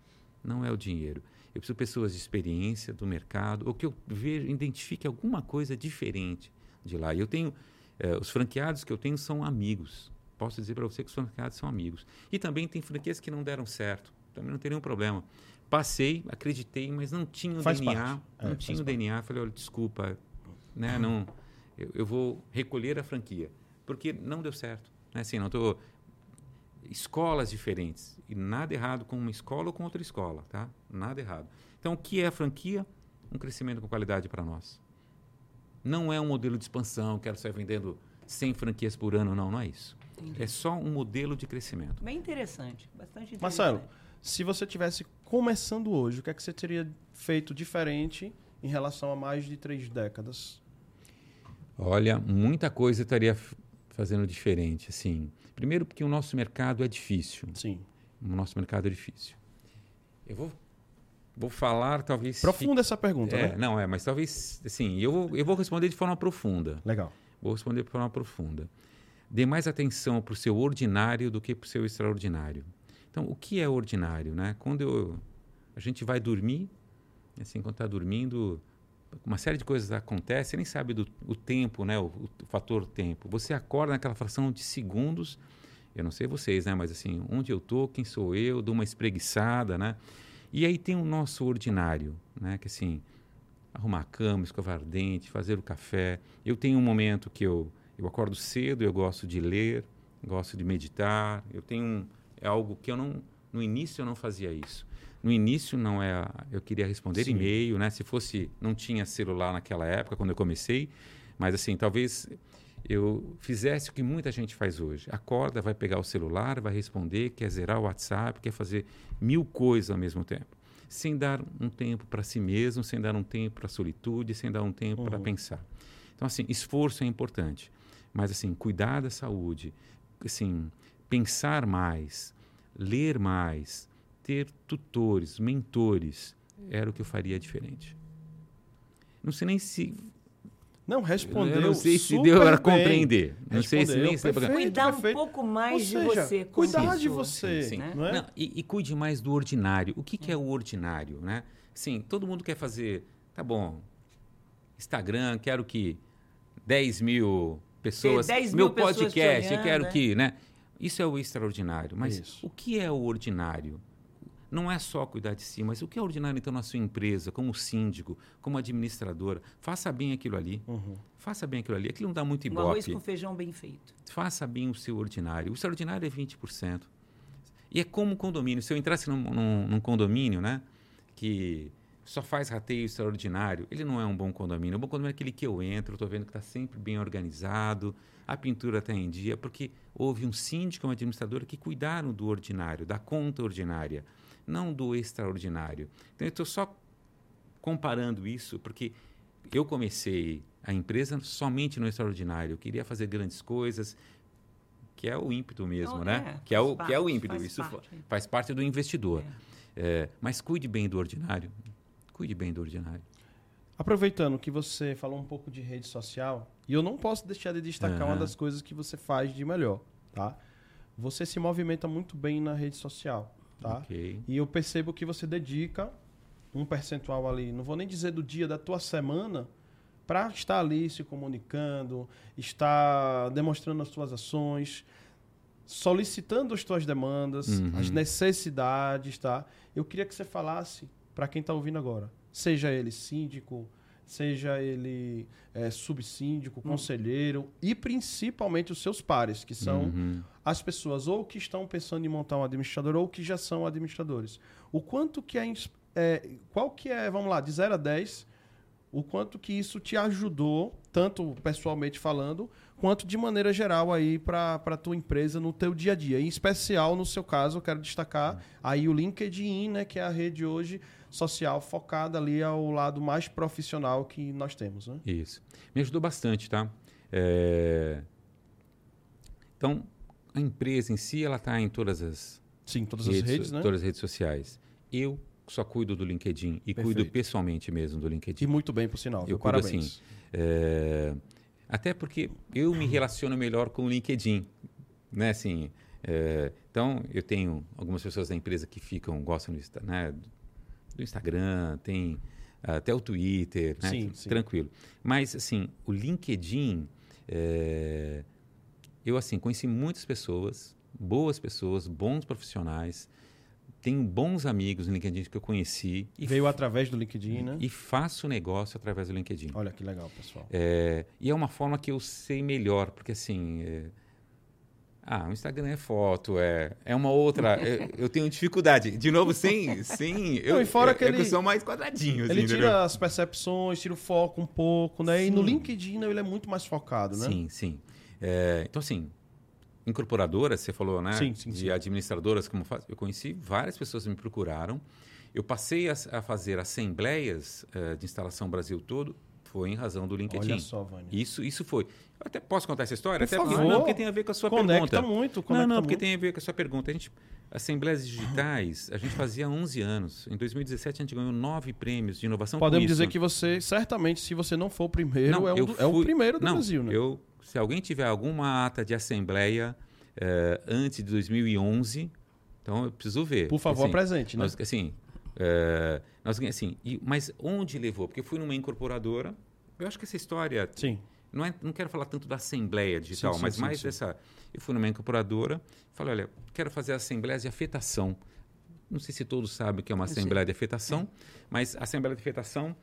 Não é o dinheiro. Eu preciso de pessoas de experiência, do mercado, ou que eu veja, identifique alguma coisa diferente de lá. E eu tenho... eh, os franqueados que eu tenho são amigos. Posso dizer para você que os franqueados são amigos. E também tem franquias que não deram certo. Também não tem nenhum problema. Passei, acreditei, mas não tinha o Faz DNA. parte. É, não faz tinha o parte. DNA. Falei, olha, desculpa, né? Não, eu, eu vou recolher a franquia. Porque não deu certo. Né? Assim, não tô... Escolas diferentes. E nada errado com uma escola ou com outra escola, tá? Nada errado. Então, o que é a franquia? Um crescimento com qualidade para nós. Não é um modelo de expansão, quero sair vendendo 100 franquias por ano, não, não é isso. É só um modelo de crescimento. Bem interessante, bastante interessante. Marcelo, se você tivesse começando hoje, o que é que você teria feito diferente em relação a mais de três décadas? Olha, muita coisa estaria fazendo diferente, assim. Primeiro porque o nosso mercado é difícil. Sim. O nosso mercado é difícil. Eu vou, vou falar, talvez... Profunda essa pergunta, É, né? não, é, mas talvez, assim, eu vou, eu vou responder de forma profunda. Legal. Vou responder de forma profunda. Dê mais atenção para o seu ordinário do que para o seu extraordinário. Então, o que é ordinário, né? Quando eu- a gente vai dormir, assim, quando está dormindo, uma série de coisas acontece, você nem sabe do o tempo, né? O, o fator tempo. Você acorda naquela fração de segundos. Eu não sei vocês, né? Mas assim, onde eu tô, quem sou eu, dou uma espreguiçada, né? E aí tem o nosso ordinário, né? Que assim, arrumar a cama, escovar dente, fazer o café. Eu tenho um momento que eu, eu acordo cedo, eu gosto de ler, gosto de meditar. Eu tenho um, é algo que eu não no início eu não fazia isso. No início não é, eu queria responder Sim. e-mail, né? Se fosse não tinha celular naquela época quando eu comecei, mas assim, talvez eu fizesse o que muita gente faz hoje. Acorda, vai pegar o celular, vai responder, quer zerar o WhatsApp, quer fazer mil coisas ao mesmo tempo. Sem dar um tempo para si mesmo, sem dar um tempo para a solitude, sem dar um tempo para Uhum. pensar. Então, assim, esforço é importante. Mas, assim, cuidar da saúde, assim, pensar mais, ler mais, ter tutores, mentores, era o que eu faria diferente. Não sei nem se Não, respondeu eu não sei se deu para compreender. Não sei se nem se deu Cuidar um pouco mais Ou de seja, você. Cuidar de você, Sim. né? não é? E, e cuide mais do ordinário. O que, que é o ordinário, né? Sim, todo mundo quer fazer, tá bom, Instagram, quero que 10 mil pessoas, 10 mil meu pessoas podcast, olhando, quero é. que, né? Isso é o extraordinário. Mas Isso. o que é o ordinário? Não é só cuidar de si, mas o que é ordinário então na sua empresa, como síndico, como administradora? Faça bem aquilo ali. Uhum. Faça bem aquilo ali. Aquilo não dá muito Um arroz ibope com feijão bem feito. faça bem o seu ordinário. O extraordinário é 20%. E é como um condomínio. Se eu entrasse num, num- num condomínio, né, que só faz rateio extraordinário, ele não é um bom condomínio. Um bom condomínio é aquele que eu entro, estou vendo que está sempre bem organizado, a pintura está em dia, porque houve um síndico, uma administradora que cuidaram do ordinário, da conta ordinária, não do extraordinário. Então, eu estou só comparando isso, porque eu comecei a empresa somente no extraordinário. Eu queria fazer grandes coisas, que é o ímpeto mesmo, Então, né? é, que, é o, faz que é o parte, ímpeto. faz isso parte. faz parte do investidor. É, mas cuide bem do ordinário. Cuide bem do ordinário. Aproveitando que você falou um pouco de rede social, e eu não posso deixar de destacar Aham. uma das coisas que você faz de melhor, tá? Você se movimenta muito bem na rede social, tá? Ok. E eu percebo que você dedica um percentual ali, não vou nem dizer do dia da tua semana, para estar ali se comunicando, estar demonstrando as tuas ações, solicitando as tuas demandas, Uhum. as necessidades, tá? Eu queria que você falasse para quem está ouvindo agora, seja ele síndico, seja ele é, subsíndico, conselheiro e principalmente os seus pares, que são Uhum. as pessoas ou que estão pensando em montar um administrador ou que já são administradores. O quanto que é, é qual que é, vamos lá, de 0 a 10, o quanto que isso te ajudou, tanto pessoalmente falando, quanto de maneira geral aí para a tua empresa no teu dia a dia. Em especial, no seu caso, eu quero destacar aí o LinkedIn, né, que é a rede hoje social focada ali ao lado mais profissional que nós temos, né? Isso. Me ajudou bastante, tá? É, Então, a empresa em si, ela está em todas as Sim, todas as redes, né? todas as redes sociais. Eu só cuido do LinkedIn e cuido Perfeito. pessoalmente mesmo do E LinkedIn. muito bem, por sinal. Eu viu? cuido Parabéns. assim. É, Até porque eu me relaciono melhor com o LinkedIn, né? Assim, é, então eu tenho algumas pessoas da empresa que ficam gostam do, né? Do Instagram, tem até o Twitter, né? Sim, sim. tranquilo. Mas assim, o LinkedIn, é, eu assim conheci muitas pessoas, boas pessoas, bons profissionais, tenho bons amigos no LinkedIn que eu conheci e, Veio através do LinkedIn, né? e faço negócio através do LinkedIn. Olha que legal, pessoal. É, e é uma forma que eu sei melhor, porque assim. é, ah, o Instagram é foto, é, é uma outra. é, eu tenho dificuldade. De novo, sem. sem eu, Não, e fora é, que é ele- eu sou mais quadradinho. Assim, Ele entendeu? tira as percepções, tira o foco um pouco, né? E no Sim. LinkedIn ele é muito mais focado, né? Sim, sim. É, então, assim, incorporadoras, você falou, né? Sim, sim, de sim. administradoras, como faz. Eu conheci várias pessoas que me procuraram. Eu passei a, a fazer assembleias eh, de instalação Brasil todo, foi em razão do LinkedIn. Olha só, Vânia. Isso, isso foi. Eu até posso contar essa história? Por até porque, favor. não, porque tem a ver com a sua Conecta pergunta. muito, Não, conecta não, porque muito. tem a ver com a sua pergunta. A gente, assembleias digitais, a gente fazia há 11 anos. Em 2017, a gente ganhou nove prêmios de inovação Podemos dizer que você, certamente, se você não for o primeiro, Não, é, um do- é o fui- primeiro do não, Brasil, né? Eu, se alguém tiver alguma ata de assembleia eh, antes de 2011, então eu preciso ver. Por favor, Assim, apresente, né? nós, assim, eh, nós, assim e- mas onde levou? Porque eu fui numa incorporadora. Eu acho que essa história Sim. não, é, não quero falar tanto da assembleia digital, Sim, sim, mas sim, mais dessa. Eu fui numa incorporadora, falei, olha, quero fazer assembleias de afetação. Não sei se todos sabem o que é uma sei. assembleia de afetação, mas a assembleia de afetação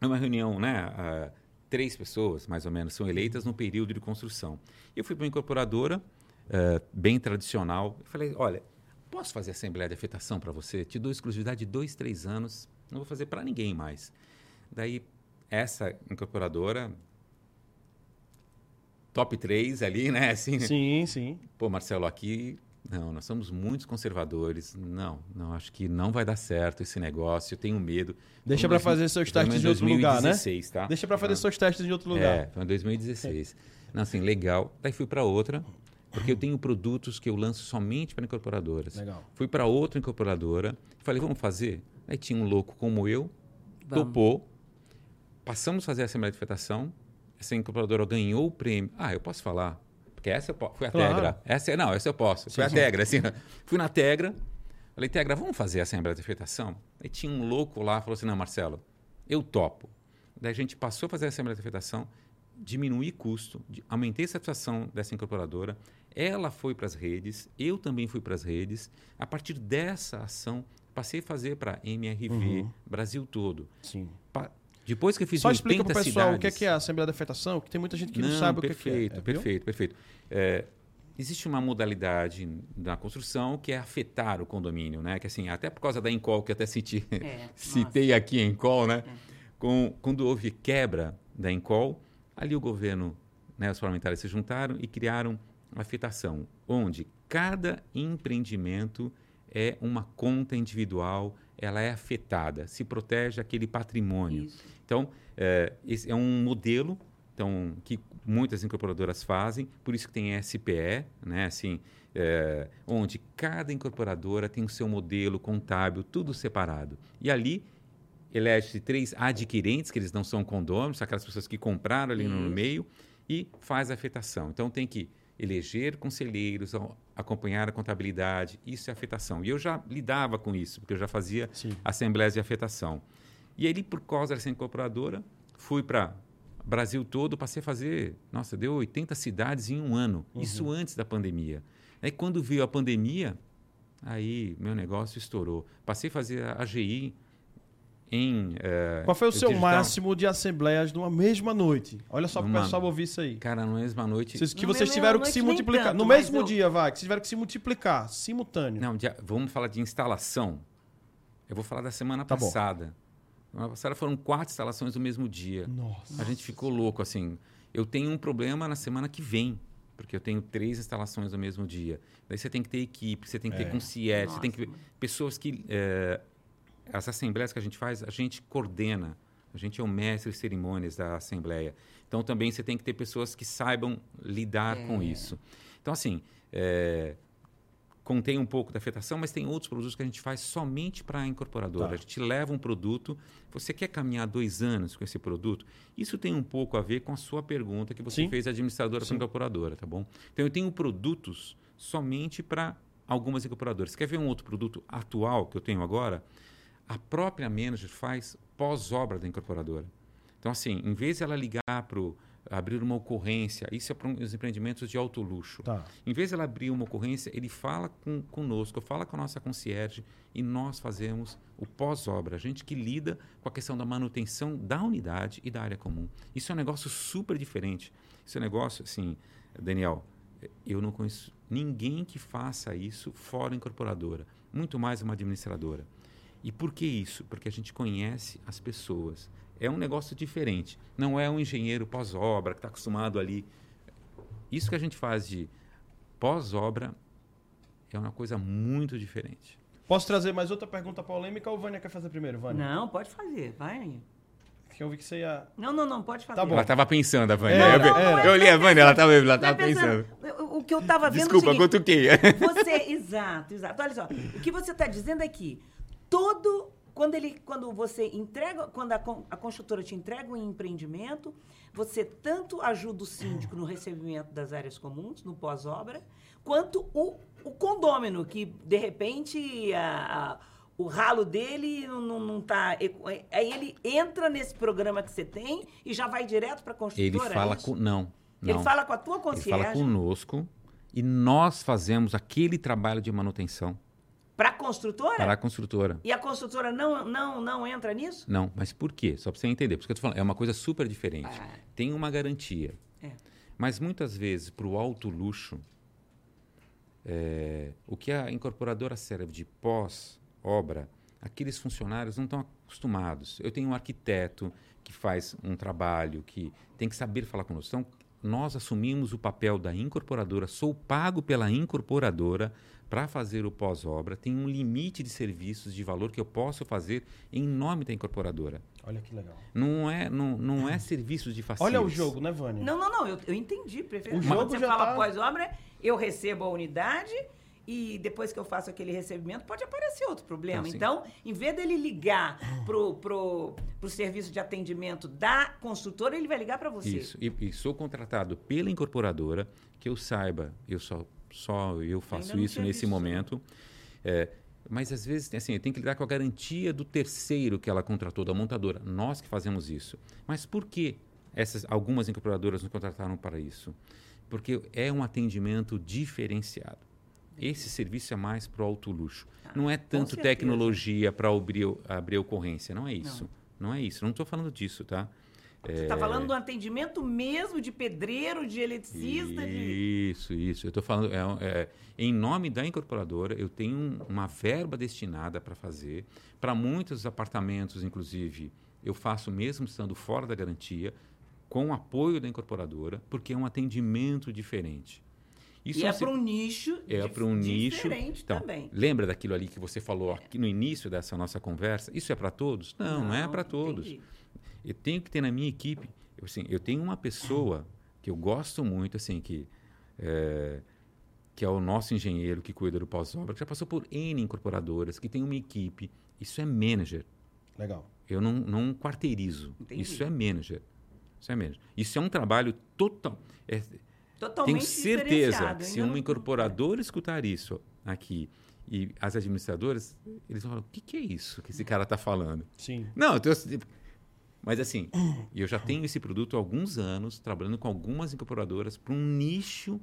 é uma reunião, né? ah, três pessoas, mais ou menos, são eleitas no período de construção. Eu fui para uma incorporadora, ah, bem tradicional, e falei, olha, posso fazer assembleia de afetação para você? Te dou exclusividade de dois, três anos, não vou fazer para ninguém mais. Daí, essa incorporadora, top 3 ali, né? Assim, Sim, sim. Pô, Marcelo, aqui não, nós somos muitos conservadores. Não, não, acho que não vai dar certo esse negócio, eu tenho medo. Deixa dois- fazer seus em testes em outro lugar, né? 2016, tá? Deixa pra fazer Ah. seus testes em outro É, lugar. foi em 2016. Não, assim, legal. Daí fui para outra, porque eu tenho produtos que eu lanço somente para incorporadoras. Legal. Fui para outra incorporadora, falei, vamos fazer? Aí tinha um louco como eu, Vamos. topou, passamos a fazer a Assembleia de Fetação, essa incorporadora ganhou o prêmio. Ah, eu posso falar? Porque essa eu posso. Foi a Claro. Tegra. Essa, é- não, essa eu posso. Foi a sim. Tegra. Assim, fui na Tegra, falei, Tegra, vamos fazer a Assembleia de? Aí tinha um louco lá, falou assim, não, Marcelo, eu topo. Daí a gente passou a fazer a Assembleia de Fetação, diminuí custo, aumentei a satisfação dessa incorporadora, ela foi para as redes, eu também fui para as redes. A partir dessa ação, passei a fazer para MRV, Brasil todo. Sim. Depois que eu fiz Só 80 explica pro pessoal o que é, cidades- que é a Assembleia da Afetação, que tem muita gente que não, não, sabe perfeito, o que é é. é. viu? perfeito, perfeito. É, existe uma modalidade na construção que é afetar o condomínio, né? Que assim, até por causa da Encol, que eu até citi, É, citei aqui a Encol, né? Com, quando houve quebra da Encol, ali o governo, né, os parlamentares se juntaram e criaram uma afetação, onde cada empreendimento é uma conta individual, ela é afetada, se protege aquele patrimônio. Isso. Então, é, esse é um modelo então, que muitas incorporadoras fazem, por isso que tem SPE, né? assim, é, onde cada incorporadora tem o seu modelo contábil, tudo separado. E ali elege-se três adquirentes, que eles não são condôminos, aquelas pessoas que compraram ali no meio, e faz a afetação. Então, tem que eleger conselheiros, acompanhar a contabilidade, isso é afetação. E eu já lidava com isso, porque eu já fazia Sim. assembleias de afetação. E aí, por causa dessa incorporadora, fui para Brasil todo, passei a fazer, nossa, deu 80 cidades em um ano. Isso antes da pandemia. Aí, quando veio a pandemia, aí meu negócio estourou. Passei a fazer a AGI em. eh, Qual foi o seu digital. máximo de assembleias numa mesma noite? Olha só para o Numa- pessoal ouvir isso aí. Cara, na mesma noite. Vocês, que No vocês tiveram que se multiplicar. tanto, no mesmo eu- dia, vai, que vocês tiveram que se multiplicar, simultâneo. Não, de- vamos falar de instalação. Eu vou falar da semana Tá bom. passada. Semana passada foram quatro instalações no mesmo dia. Nossa. A gente ficou louco, assim. Eu tenho um problema na semana que vem, porque eu tenho três instalações no mesmo dia. Daí você tem que ter equipe, você tem que É. ter concierge, você tem que pessoas que... eh, as assembleias que a gente faz, a gente coordena. A gente é o mestre de cerimônias da assembleia. Então, também você tem que ter pessoas que saibam lidar com É. isso. Então, assim, eh, contém um pouco da afetação, mas tem outros produtos que a gente faz somente para a incorporadora. Tá. A gente leva um produto, você quer caminhar dois anos com esse produto? Isso tem um pouco a ver com a sua pergunta que você Sim. fez administradora para incorporadora, tá bom? Então eu tenho produtos somente para algumas incorporadoras. Quer ver um outro produto atual que eu tenho agora? A própria manager faz pós-obra da incorporadora. Então, assim, em vez de ela ligar para abrir uma ocorrência, isso é para os empreendimentos de alto luxo. Tá. Em vez de ela abrir uma ocorrência, ele fala com, conosco, fala com a nossa concierge e nós fazemos o pós-obra. A gente que lida com a questão da manutenção da unidade e da área comum. Isso é um negócio super diferente. Isso é um negócio, assim, Daniel, eu não conheço ninguém que faça isso fora incorporadora, muito mais uma administradora. E por que isso? Porque a gente conhece as pessoas. É um negócio diferente. Não é um engenheiro pós-obra que está acostumado ali. Isso que a gente faz de pós-obra é uma coisa muito diferente. Posso trazer mais outra pergunta polêmica ou Vânia quer fazer primeiro, Vânia? Não, pode fazer, vai. Que eu vi que você ia. Não, não, não, pode fazer. Tá bom. Ela estava pensando, a Vânia. É, eu, não, não eu olhei a Vânia, ela estava ela é tava pensando. O- O que eu estava vendo Desculpa, é o seguinte, cutuquei. Você, exato, exato. Olha só, o que você está dizendo é que todo quando ele, quando você entrega, quando a, a construtora te entrega um empreendimento, você tanto ajuda o síndico no recebimento das áreas comuns, no pós-obra, quanto o, o condômino que de repente a- a- o ralo dele não, não, tá. Aí ele entra nesse programa que você tem e já vai direto para a Ele construtora. é fala isso? com. Não. Ele não. fala com a tua Ele fala conosco e nós fazemos aquele trabalho de manutenção para a construtora? para a construtora. E a construtora não, não, não entra nisso? Não, mas por quê? Só para você entender. Porque eu tô falando, é uma coisa super diferente. Ah. Tem uma garantia. É. Mas muitas vezes, para o alto luxo, é, o que a incorporadora serve de pós-obra, aqueles funcionários não estão acostumados. Eu tenho um arquiteto que faz um trabalho, que tem que saber falar conosco. Então, nós assumimos o papel da incorporadora, sou pago pela incorporadora para fazer o pós-obra, tem um limite de serviços de valor que eu posso fazer em nome da incorporadora. Olha que legal. Não é, não, não é serviços de facilities. Olha o jogo, né, Vânia? Não, não, não, eu, eu entendi perfeitamente. O jogo Quando você já fala tá- pós-obra, eu recebo a unidade e depois que eu faço aquele recebimento, pode aparecer outro problema. Ah, então, em vez dele ligar pro, pro, pro serviço de atendimento da construtora, ele vai ligar para você. Isso. E, e sou contratado pela incorporadora, que eu saiba, eu só, só eu faço isso nesse visto, não. momento. É, mas às vezes assim, tem que lidar com a garantia do terceiro que ela contratou, da montadora. Nós que fazemos isso. Mas por que essas, algumas incorporadoras nos contrataram para isso? Porque é um atendimento diferenciado. Esse serviço é mais para o alto luxo. Não é tanto tecnologia para abrir, abrir ocorrência. Não é isso. Não, é isso. Não estou falando disso, tá? Você É. está falando do atendimento mesmo de pedreiro, de eletricista, de... Isso, isso. Eu estou falando, é, é, em nome da incorporadora, eu tenho um- uma verba destinada para fazer. Para muitos apartamentos, inclusive, eu faço mesmo estando fora da garantia, com o apoio da incorporadora, porque é um atendimento diferente. Isso e é se- para um nicho é para um nicho. diferente Então, também. lembra daquilo ali que você falou aqui no início dessa nossa conversa? Isso é para todos? Não, não, é para todos. entendi. Eu tenho que ter na minha equipe, eu, assim, eu tenho uma pessoa que eu gosto muito, assim, que é, que é o nosso engenheiro que cuida do pós-obra, que já passou por N incorporadoras, que tem uma equipe. Isso é manager. Legal. Eu não, não quarteirizo. Entendi. Isso é manager. Isso é manager. Isso é um trabalho total. é- Totalmente tenho certeza que se um não- incorporador escutar isso aqui e as administradoras, eles vão falar: o que, que é isso que esse cara está falando? Sim. Não, eu tô- mas assim, eu já tenho esse produto há alguns anos, trabalhando com algumas incorporadoras para um nicho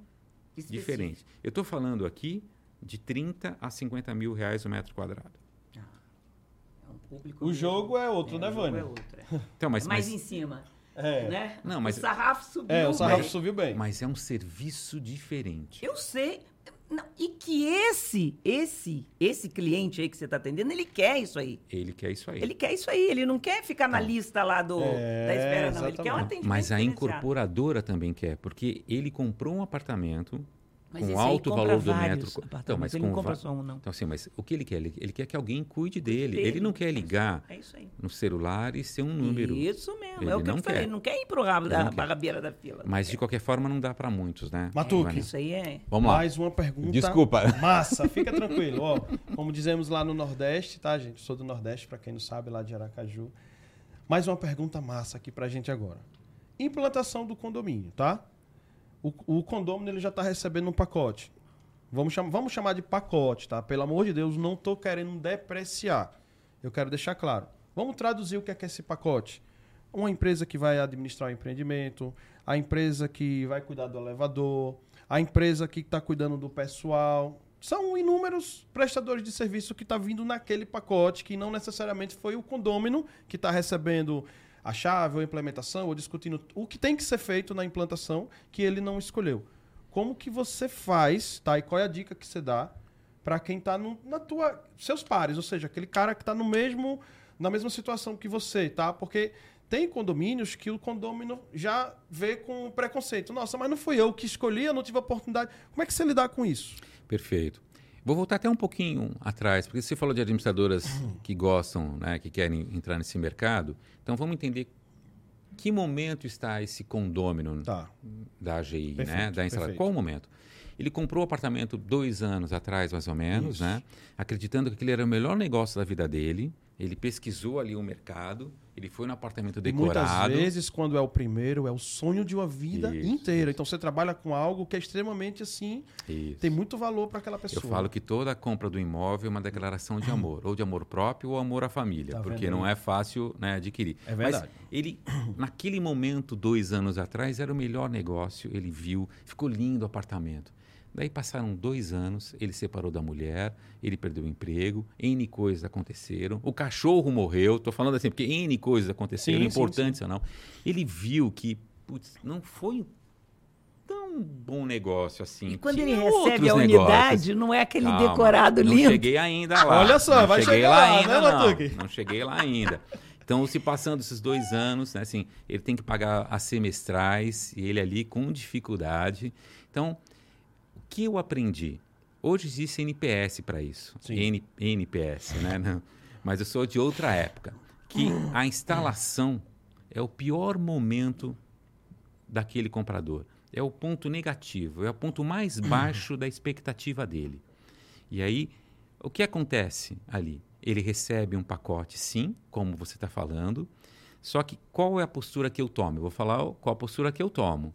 Específico. diferente. Eu estou falando aqui de 30 a 50 mil reais o metro quadrado. É um público O mesmo. jogo é outro, É, né, o jogo Vânia? é outro, é. Então, mas, É mais mas, em cima, É. né? Não, mas- o sarrafo subiu. É, o sarrafo mas- subiu bem. mas é um serviço diferente. Eu sei. Não, e que esse, esse, esse cliente aí que você está atendendo, ele quer isso aí. Ele quer isso aí. Ele quer isso aí, ele não quer ficar na lista lá do, É, da espera, não. Ele quer um exatamente. atendimento Mas a incorporadora também quer, porque ele comprou um apartamento Mas com alto compra valor do metro. Então, mas ele não com compra va- só um, não. Então, assim, mas o que ele quer? Ele, ele quer que alguém cuide dele. Dele. Ele não quer ligar É isso aí. no celular e ser um número. Isso mesmo, Ele é o que não eu falei. quer. Ele não quer ir pro rabo Ele da não barrabeira da fila. Mas, de qualquer forma, não dá para muitos, né? Matuque. Vânia? Isso aí é. Vamos lá. Mais uma pergunta. Desculpa. Massa, fica tranquilo. Ó, como dizemos lá no Nordeste, tá, gente? Sou do Nordeste, pra quem não sabe, lá de Aracaju. Mais uma pergunta massa aqui pra gente agora. Implantação do condomínio, tá? O, o condomínio ele já tá recebendo um pacote. Vamos, cham vamos chamar de pacote, tá? Pelo amor de Deus, não tô querendo depreciar. Eu quero deixar claro. Vamos traduzir o que é, que é esse pacote. Uma empresa que vai administrar o empreendimento, a empresa que vai cuidar do elevador, a empresa que está cuidando do pessoal. São inúmeros prestadores de serviço que está vindo naquele pacote, que não necessariamente foi o condômino que está recebendo a chave ou a implementação, ou discutindo o que tem que ser feito na implantação que ele não escolheu. Como que você faz, tá? E qual é a dica que você dá para quem está na tua seus pares, ou seja, aquele cara que está no mesmo na mesma situação que você, tá? Porque tem condomínios que o condômino já vê com preconceito. Nossa, mas não fui eu que escolhi, eu não tive a oportunidade. Como é que você lidar com isso? Perfeito. Vou voltar até um pouquinho atrás, porque você falou de administradoras que gostam, né, que querem entrar nesse mercado. Então vamos entender que momento está esse condômino Tá. da AGI, né, Perfeito, da instalação. Qual o momento? Ele comprou o apartamento dois anos atrás, mais ou menos, Isso. né? Acreditando que aquele era o melhor negócio da vida dele. Ele pesquisou ali o mercado, ele foi no apartamento E decorado. Muitas vezes, quando é o primeiro, é o sonho de uma vida Isso, inteira. Então você trabalha com algo que é extremamente assim, Isso. tem muito valor para aquela Eu pessoa. falo que toda compra do imóvel é uma declaração de amor, ou de amor próprio ou amor à família, Tá porque não é fácil né, adquirir. É verdade. Mas ele, naquele momento, dois anos atrás, era o melhor negócio, ele viu, ficou lindo o apartamento. Daí passaram dois anos, ele separou da mulher, ele perdeu o emprego, N coisas aconteceram, o cachorro morreu, estou falando assim, porque N coisas aconteceram, Sim, sim, importantes ou não. Ele viu que, putz, não foi tão bom negócio assim. E quando Tinha ele recebe a negócios. unidade, não é aquele Calma, decorado não lindo. cheguei ainda lá. Olha só, não vai cheguei chegar lá lá, ainda, né, não. Não cheguei lá ainda. Então, se passando esses dois anos, né, assim, ele tem que pagar as semestrais e ele ali com dificuldade. Então, que eu aprendi? Hoje existe NPS para isso. N, NPS, né? Não, mas eu sou de outra época. Que a instalação é o pior momento daquele comprador. É o ponto negativo, é o ponto mais baixo da expectativa dele. E aí, o que acontece ali? Ele recebe um pacote, sim, como você está falando, só que qual é a postura que eu tomo? Eu vou falar qual a postura que eu tomo.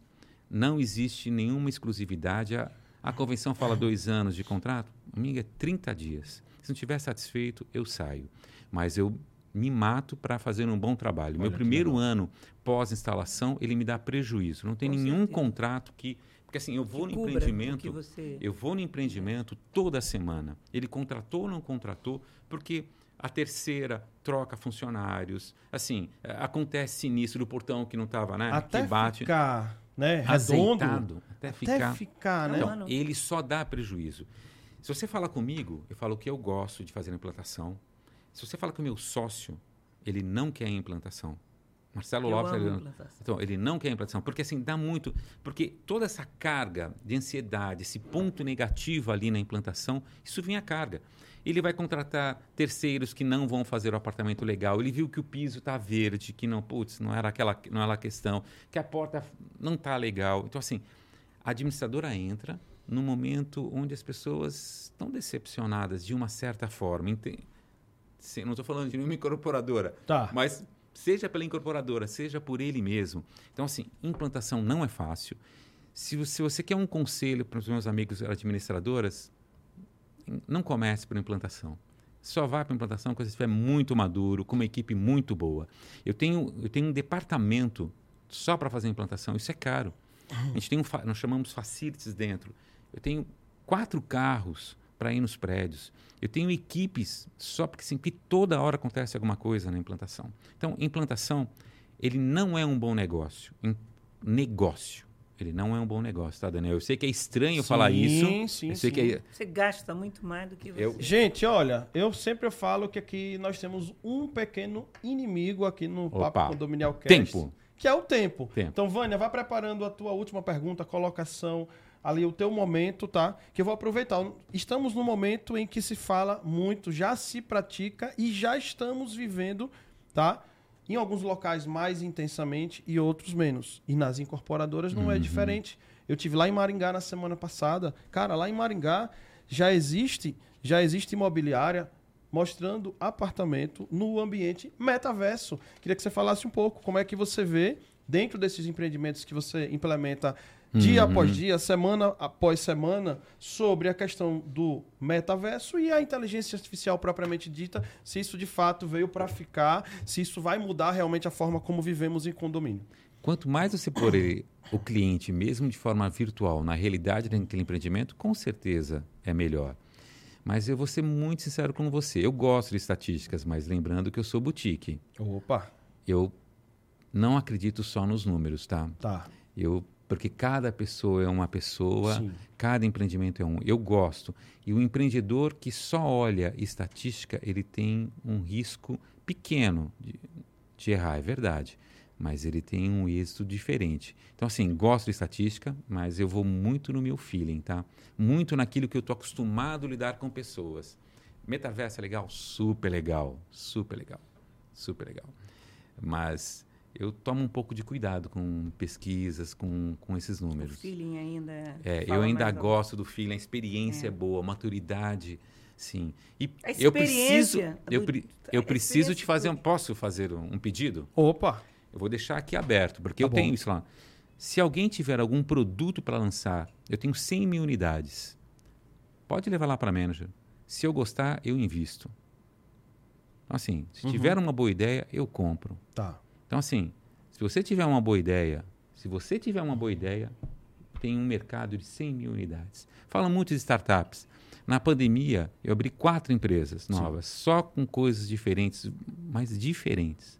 Não existe nenhuma exclusividade. A, a convenção fala dois anos de contrato, amiga, é 30 dias. Se não estiver satisfeito, eu saio. Mas eu me mato para fazer um bom trabalho. Meu Olha que primeiro legal. ano pós-instalação, ele me dá prejuízo. Não tem Com nenhum certeza. contrato que. Porque assim, eu vou Que no cubra empreendimento. você- Eu vou no empreendimento toda semana. Ele contratou ou não contratou, porque a terceira troca funcionários. Assim, acontece sinistro do portão que não estava, né? Até que bate. ficar né, redondo, azeitado, até até ficar. ficar, né? Então, ele só dá prejuízo. Se você fala comigo, eu falo que eu gosto de fazer a implantação. Se você fala com o meu sócio, ele não quer a implantação. Marcelo Eu Lopes, amo ele, não- então, ele não quer implantação, porque assim, dá muito. Porque toda essa carga de ansiedade, esse ponto negativo ali na implantação, isso vem a carga. Ele vai contratar terceiros que não vão fazer o apartamento legal. Ele viu que o piso está verde, que não, putz, não era aquela, não era a questão, que a porta não está legal. Então, assim, a administradora entra no momento onde as pessoas estão decepcionadas de uma certa forma. Ente- Se- Não estou falando de nenhuma incorporadora, Tá. mas seja pela incorporadora, seja por ele mesmo. Então, assim, implantação não é fácil. Se, você- se você quer um conselho para os meus amigos administradoras, não comece por implantação. Só vá para implantação quando você estiver muito maduro, com uma equipe muito boa. Eu tenho, eu tenho um departamento só para fazer implantação. Isso é caro. A gente tem um, nós chamamos facilities dentro. Eu tenho quatro carros para ir nos prédios. Eu tenho equipes só porque assim, que toda hora acontece alguma coisa na implantação. Então, implantação, ele não é um bom negócio. Negócio. Ele não é um bom negócio, tá, Daniel? Eu sei que é estranho falar isso. sim, eu sei sim. que é, Você gasta muito mais do que você. Eu- Gente, olha, eu sempre falo que aqui nós temos um pequeno inimigo aqui no Opa. Papo Condominial Cast. Tempo. Que é o tempo. Tempo. Então, Vânia, vá preparando a tua última pergunta, colocação, ali o teu momento, tá? Que eu vou aproveitar. Estamos no momento em que se fala muito, já se pratica e já estamos vivendo, tá? Em alguns locais mais intensamente e outros menos. E nas incorporadoras não é diferente. Eu tive lá em Maringá na semana passada. Cara, lá em Maringá já existe, já existe imobiliária mostrando apartamento no ambiente metaverso. Queria que você falasse um pouco como é que você vê dentro desses empreendimentos que você implementa dia após dia, semana após semana, sobre a questão do metaverso e a inteligência artificial propriamente dita, se isso de fato veio para ficar, se isso vai mudar realmente a forma como vivemos em condomínio. Quanto mais você pôr o cliente, mesmo de forma virtual, na realidade daquele empreendimento, com certeza é melhor. Mas eu vou ser muito sincero com você. Eu gosto de estatísticas, mas lembrando que eu sou boutique. Opa, Eu não acredito só nos números, tá? tá. Eu porque cada pessoa é uma pessoa, Sim. cada empreendimento é um. Eu gosto. E o empreendedor que só olha estatística, ele tem um risco pequeno de, de errar, é verdade. Mas ele tem um êxito diferente. Então, assim, gosto de estatística, mas eu vou muito no meu feeling, tá? Muito naquilo que eu estou acostumado a lidar com pessoas. Metaverso é legal? Super legal. Super legal. Super legal. Mas eu tomo um pouco de cuidado com pesquisas, com, com esses O números. feeling ainda. É, eu ainda gosto do feeling, a experiência é, É. boa, a maturidade, sim. E A eu preciso, experiência eu, do- pre- a eu preciso te fazer, um, posso fazer um, um pedido? Opa, Eu vou deixar aqui aberto, porque Tá eu bom. tenho isso lá. Se alguém tiver algum produto para lançar, eu tenho 100 mil unidades. Pode levar lá para a manager. Se eu gostar, eu invisto. Então, assim, se Uhum. tiver uma boa ideia, eu compro. tá. Então, assim, se você tiver uma boa ideia, se você tiver uma boa ideia, tem um mercado de 100 mil unidades. Fala muito de startups. Na pandemia, eu abri quatro empresas novas, só com coisas diferentes, mas diferentes.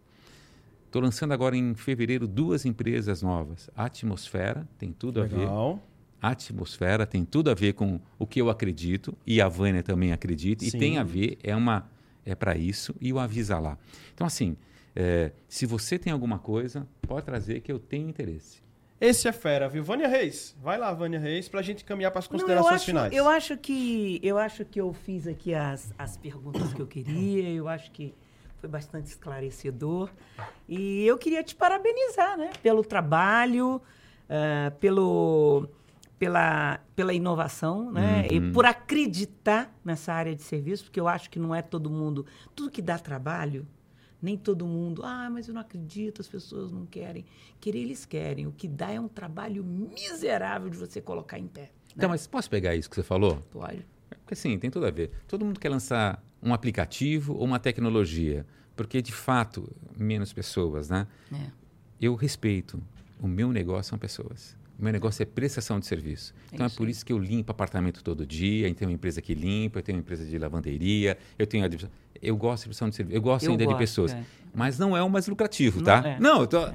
Estou lançando agora em fevereiro duas empresas novas. Atmosfera, tem tudo a ver. Legal. Atmosfera tem tudo a ver com o que eu acredito e a Vânia também acredita e Sim. tem a ver é uma é para isso e o avisa lá. Então assim, é, se você tem alguma coisa, pode trazer que eu tenho interesse. Esse é fera, viu? Vânia Reis. Vai lá, Vânia Reis, pra gente caminhar para as Não, eu considerações acho, finais. Eu acho que eu acho que eu fiz aqui as, as perguntas que eu queria. Eu acho que foi bastante esclarecedor. E eu queria te parabenizar, né? Pelo trabalho, ah, pelo pela, pela inovação, né? E por acreditar nessa área de serviço, porque eu acho que não é todo mundo. Tudo que dá trabalho, nem todo mundo. Ah, mas eu não acredito, as pessoas não querem. Querer, eles querem. O que dá é um trabalho miserável de você colocar em pé. Então, mas posso pegar isso que você falou? Pode. É Porque sim, tem tudo a ver. Todo mundo quer lançar um aplicativo ou uma tecnologia, porque de fato menos pessoas, né? É. Eu respeito. O meu negócio são pessoas. O meu negócio é prestação de serviço. Então é, isso por isso que eu limpo apartamento todo dia. Eu tenho uma empresa que limpa, eu tenho uma empresa de lavanderia, eu tenho Eu gosto de prestação de serviço. Eu gosto Eu ainda gosto, de pessoas. é. Mas não é o mais lucrativo, Não tá? é. Não, eu tô...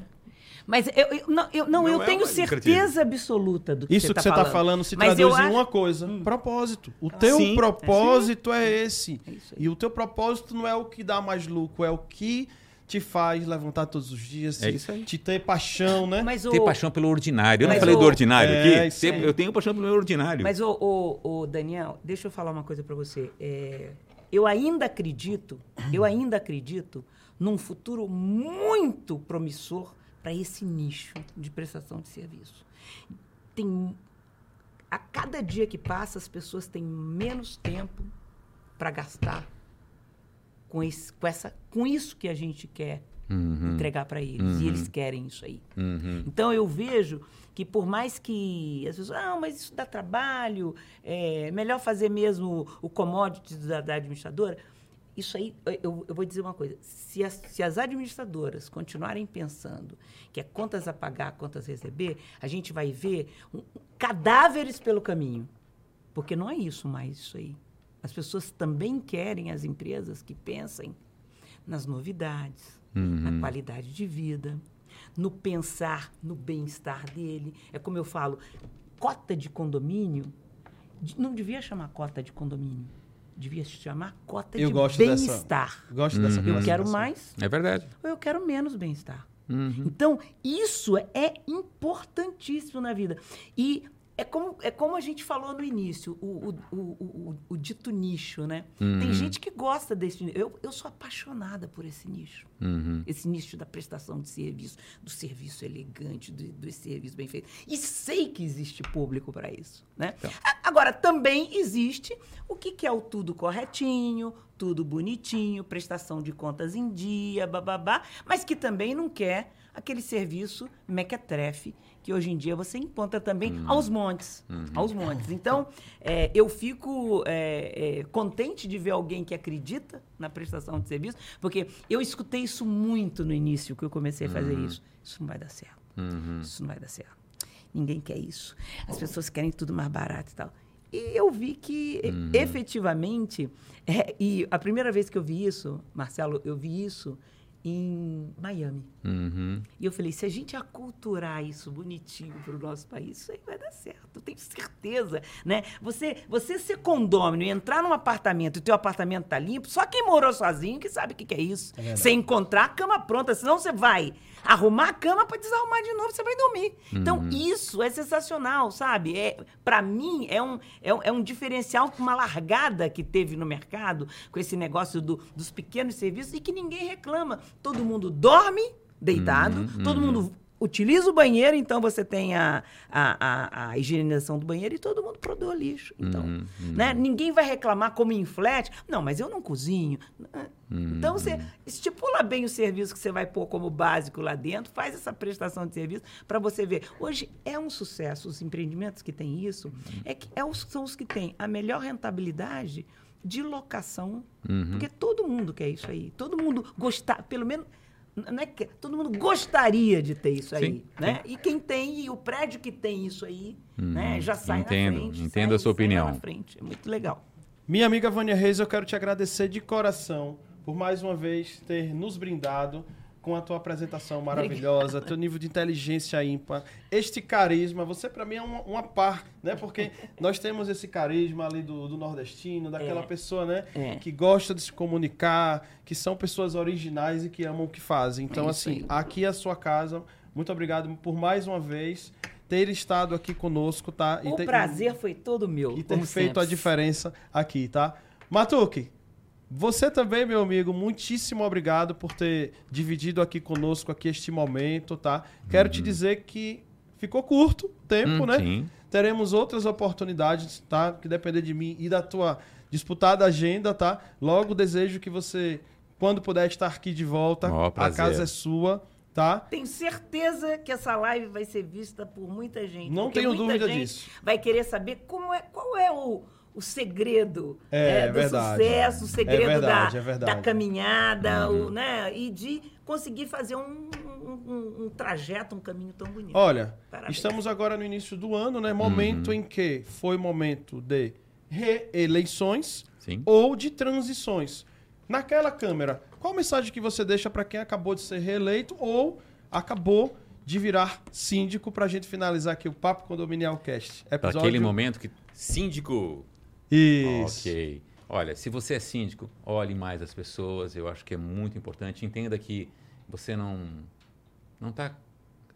Mas eu, eu- não, eu, não, Não eu é tenho certeza absoluta do que Isso você que está você está falando se Mas traduz em acho- uma coisa: propósito. O teu Sim. propósito é esse. É isso aí. E o teu propósito não é o que dá mais lucro, é o que te faz levantar todos os dias, É te- isso aí. te ter paixão, né? Mas Ter o, paixão pelo ordinário. Eu não Mas falei o- do ordinário É, aqui? Ter-. Eu tenho paixão pelo meu ordinário. Mas, o, o, o Daniel, deixa eu falar uma coisa para você. É, eu ainda acredito, eu ainda acredito num futuro muito promissor para esse nicho de prestação de serviço. Tem, a cada dia que passa, as pessoas têm menos tempo para gastar com, esse, com, essa, com isso que a gente quer Uhum, entregar para eles. E eles querem isso aí. uhum. Então eu vejo que por mais que as pessoas, ah, mas isso dá trabalho, é melhor fazer mesmo o commodity da, da administradora. Isso aí, eu, eu vou dizer uma coisa: se as, se as administradoras continuarem pensando que é contas a pagar, contas a receber, a gente vai ver um- cadáveres pelo caminho. Porque não é isso mais isso aí. As pessoas também querem as empresas que pensem nas novidades, na qualidade de vida, no pensar no bem-estar dele. É como eu falo, cota de condomínio não devia chamar cota de condomínio, devia chamar cota Eu de bem-estar. Gosto dessa Eu quero classificação. mais É verdade. ou eu quero menos bem-estar. Uhum. Então, isso é importantíssimo na vida. E é como, é como a gente falou no início, o, o, o, o, dito nicho, né? Tem gente que gosta desse nicho. Eu, eu sou apaixonada por esse nicho. Uhum. Esse nicho da prestação de serviço, do serviço elegante, do, do serviço bem feito. E sei que existe público para isso, né? A- Agora, também existe o que, que é o tudo corretinho, tudo bonitinho, prestação de contas em dia, bababá, mas que também não quer aquele serviço mequetrefe que hoje em dia você encontra também aos montes, aos montes. Então, é, eu fico é, é, contente de ver alguém que acredita na prestação de serviço, porque eu escutei isso muito no início que eu comecei a fazer isso. Isso não vai dar certo. Isso não vai dar certo. Ninguém quer isso. As pessoas querem tudo mais barato e tal. E eu vi que, e- efetivamente, é, e a primeira vez que eu vi isso, Marcelo, eu vi isso em Miami. Uhum. E eu falei, se a gente aculturar isso bonitinho para o nosso país, isso aí vai dar certo. Eu tenho certeza, né? Você, você ser condômino e entrar num apartamento e teu apartamento tá limpo, só quem morou sozinho que sabe o que, que é isso. você encontrar a cama pronta, senão você vai arrumar a cama para desarrumar de novo, você vai dormir. Então, isso é sensacional, sabe? É, para mim, é um, é, um, é um diferencial com uma largada que teve no mercado, com esse negócio do- dos pequenos serviços, e que ninguém reclama. Todo mundo dorme deitado, todo mundo utiliza o banheiro, então você tem a, a, a, a higienização do banheiro e todo mundo produz lixo. Então, né? ninguém vai reclamar como em flat. Não, mas eu não cozinho. Então, você estipula bem o serviço que você vai pôr como básico lá dentro, faz essa prestação de serviço para você ver. Hoje é um sucesso. Os empreendimentos que têm isso é que é os, são os que têm a melhor rentabilidade de locação. Porque todo mundo quer isso aí. Todo mundo gostar, pelo menos. Não é que, todo mundo gostaria de ter isso aí, Sim, né? E quem tem, e o prédio que tem isso aí, né, já sai entendo, na frente. entendo sai- a sua opinião. Na frente. É muito legal. Minha amiga Vânia Reis, eu quero te agradecer de coração por mais uma vez ter nos brindado com a tua apresentação maravilhosa, teu nível de inteligência ímpar, este carisma. Você, para mim, é uma, uma par, né? Porque nós temos esse carisma ali do, do nordestino, daquela É. pessoa, né? É. Que gosta de se comunicar, que são pessoas originais e que amam o que fazem. Então, É assim, aqui é a sua casa. Muito obrigado por mais uma vez ter estado aqui conosco, tá? E o ter- prazer foi todo meu. e ter feito a sempre. diferença aqui, tá? Matuque, você também, meu amigo, muitíssimo obrigado por ter dividido aqui conosco aqui este momento, tá? Quero te dizer que ficou curto o tempo, Hum, né? sim. Teremos outras oportunidades, tá? Que depender de mim e da tua disputada agenda, tá? Logo desejo que você, quando puder estar aqui de volta, Ó, a casa é sua, tá? Tenho certeza que essa live vai ser vista por muita gente. Não tenho muita dúvida gente disso. Vai querer saber como é, qual é o, o segredo É, eh, do verdade. sucesso, o segredo verdade, da, é verdade. da caminhada, o, né? E de conseguir fazer um, um- um- trajeto, um caminho tão bonito. Olha, Parabéns. estamos agora no início do ano, né? Momento em que foi momento de reeleições Sim. ou de transições. Naquela câmera, qual mensagem que você deixa para quem acabou de ser reeleito ou acabou de virar síndico para a gente finalizar aqui o Papo Condominial Cast? Para Episódio... aquele momento que. Síndico. Isso. Ok. Olha, se você é síndico, olhe mais as pessoas. Eu acho que é muito importante. Entenda que você não não está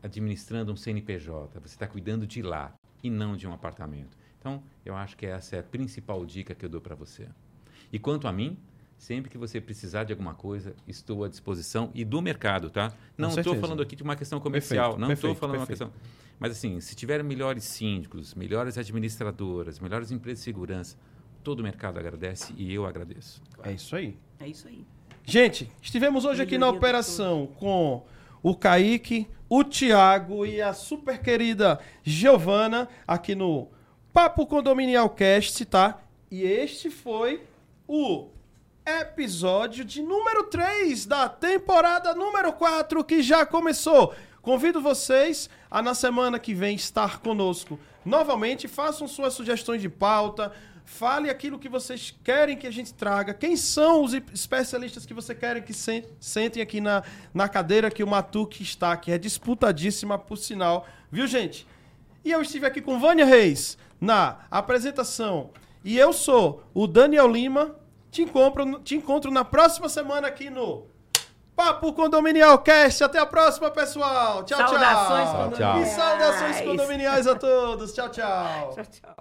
administrando um CNPJ. Você está cuidando de lá e não de um apartamento. Então, eu acho que essa é a principal dica que eu dou para você. E quanto a mim, sempre que você precisar de alguma coisa, estou à disposição e do mercado, tá? Não estou falando aqui de uma questão comercial, Perfeito, não estou perfeito, falando de uma perfeito. questão. Mas assim, se tiver melhores síndicos, melhores administradoras, melhores empresas de segurança, todo o mercado agradece e eu agradeço. É isso aí. É isso aí. Gente, estivemos hoje aqui na operação com o Kaique, o Thiago e a super querida Giovana aqui no Papo Condominial Cast, tá? E este foi o episódio de número 3 da temporada número 4 que já começou. Convido vocês a na semana que vem estar conosco novamente. Façam suas sugestões de pauta. Fale aquilo que vocês querem que a gente traga. Quem são os especialistas que você querem que sen- sentem aqui na, na cadeira que o Matuque está, que é disputadíssima, por sinal. Viu, gente? E eu estive aqui com Vânia Reis na apresentação. E eu sou o Daniel Lima. Te encontro, te encontro na próxima semana aqui no Papo Condominial Cast. Até a próxima, pessoal. Tchau, saudações tchau. E saudações condominiais a todos. Tchau, tchau. tchau, tchau.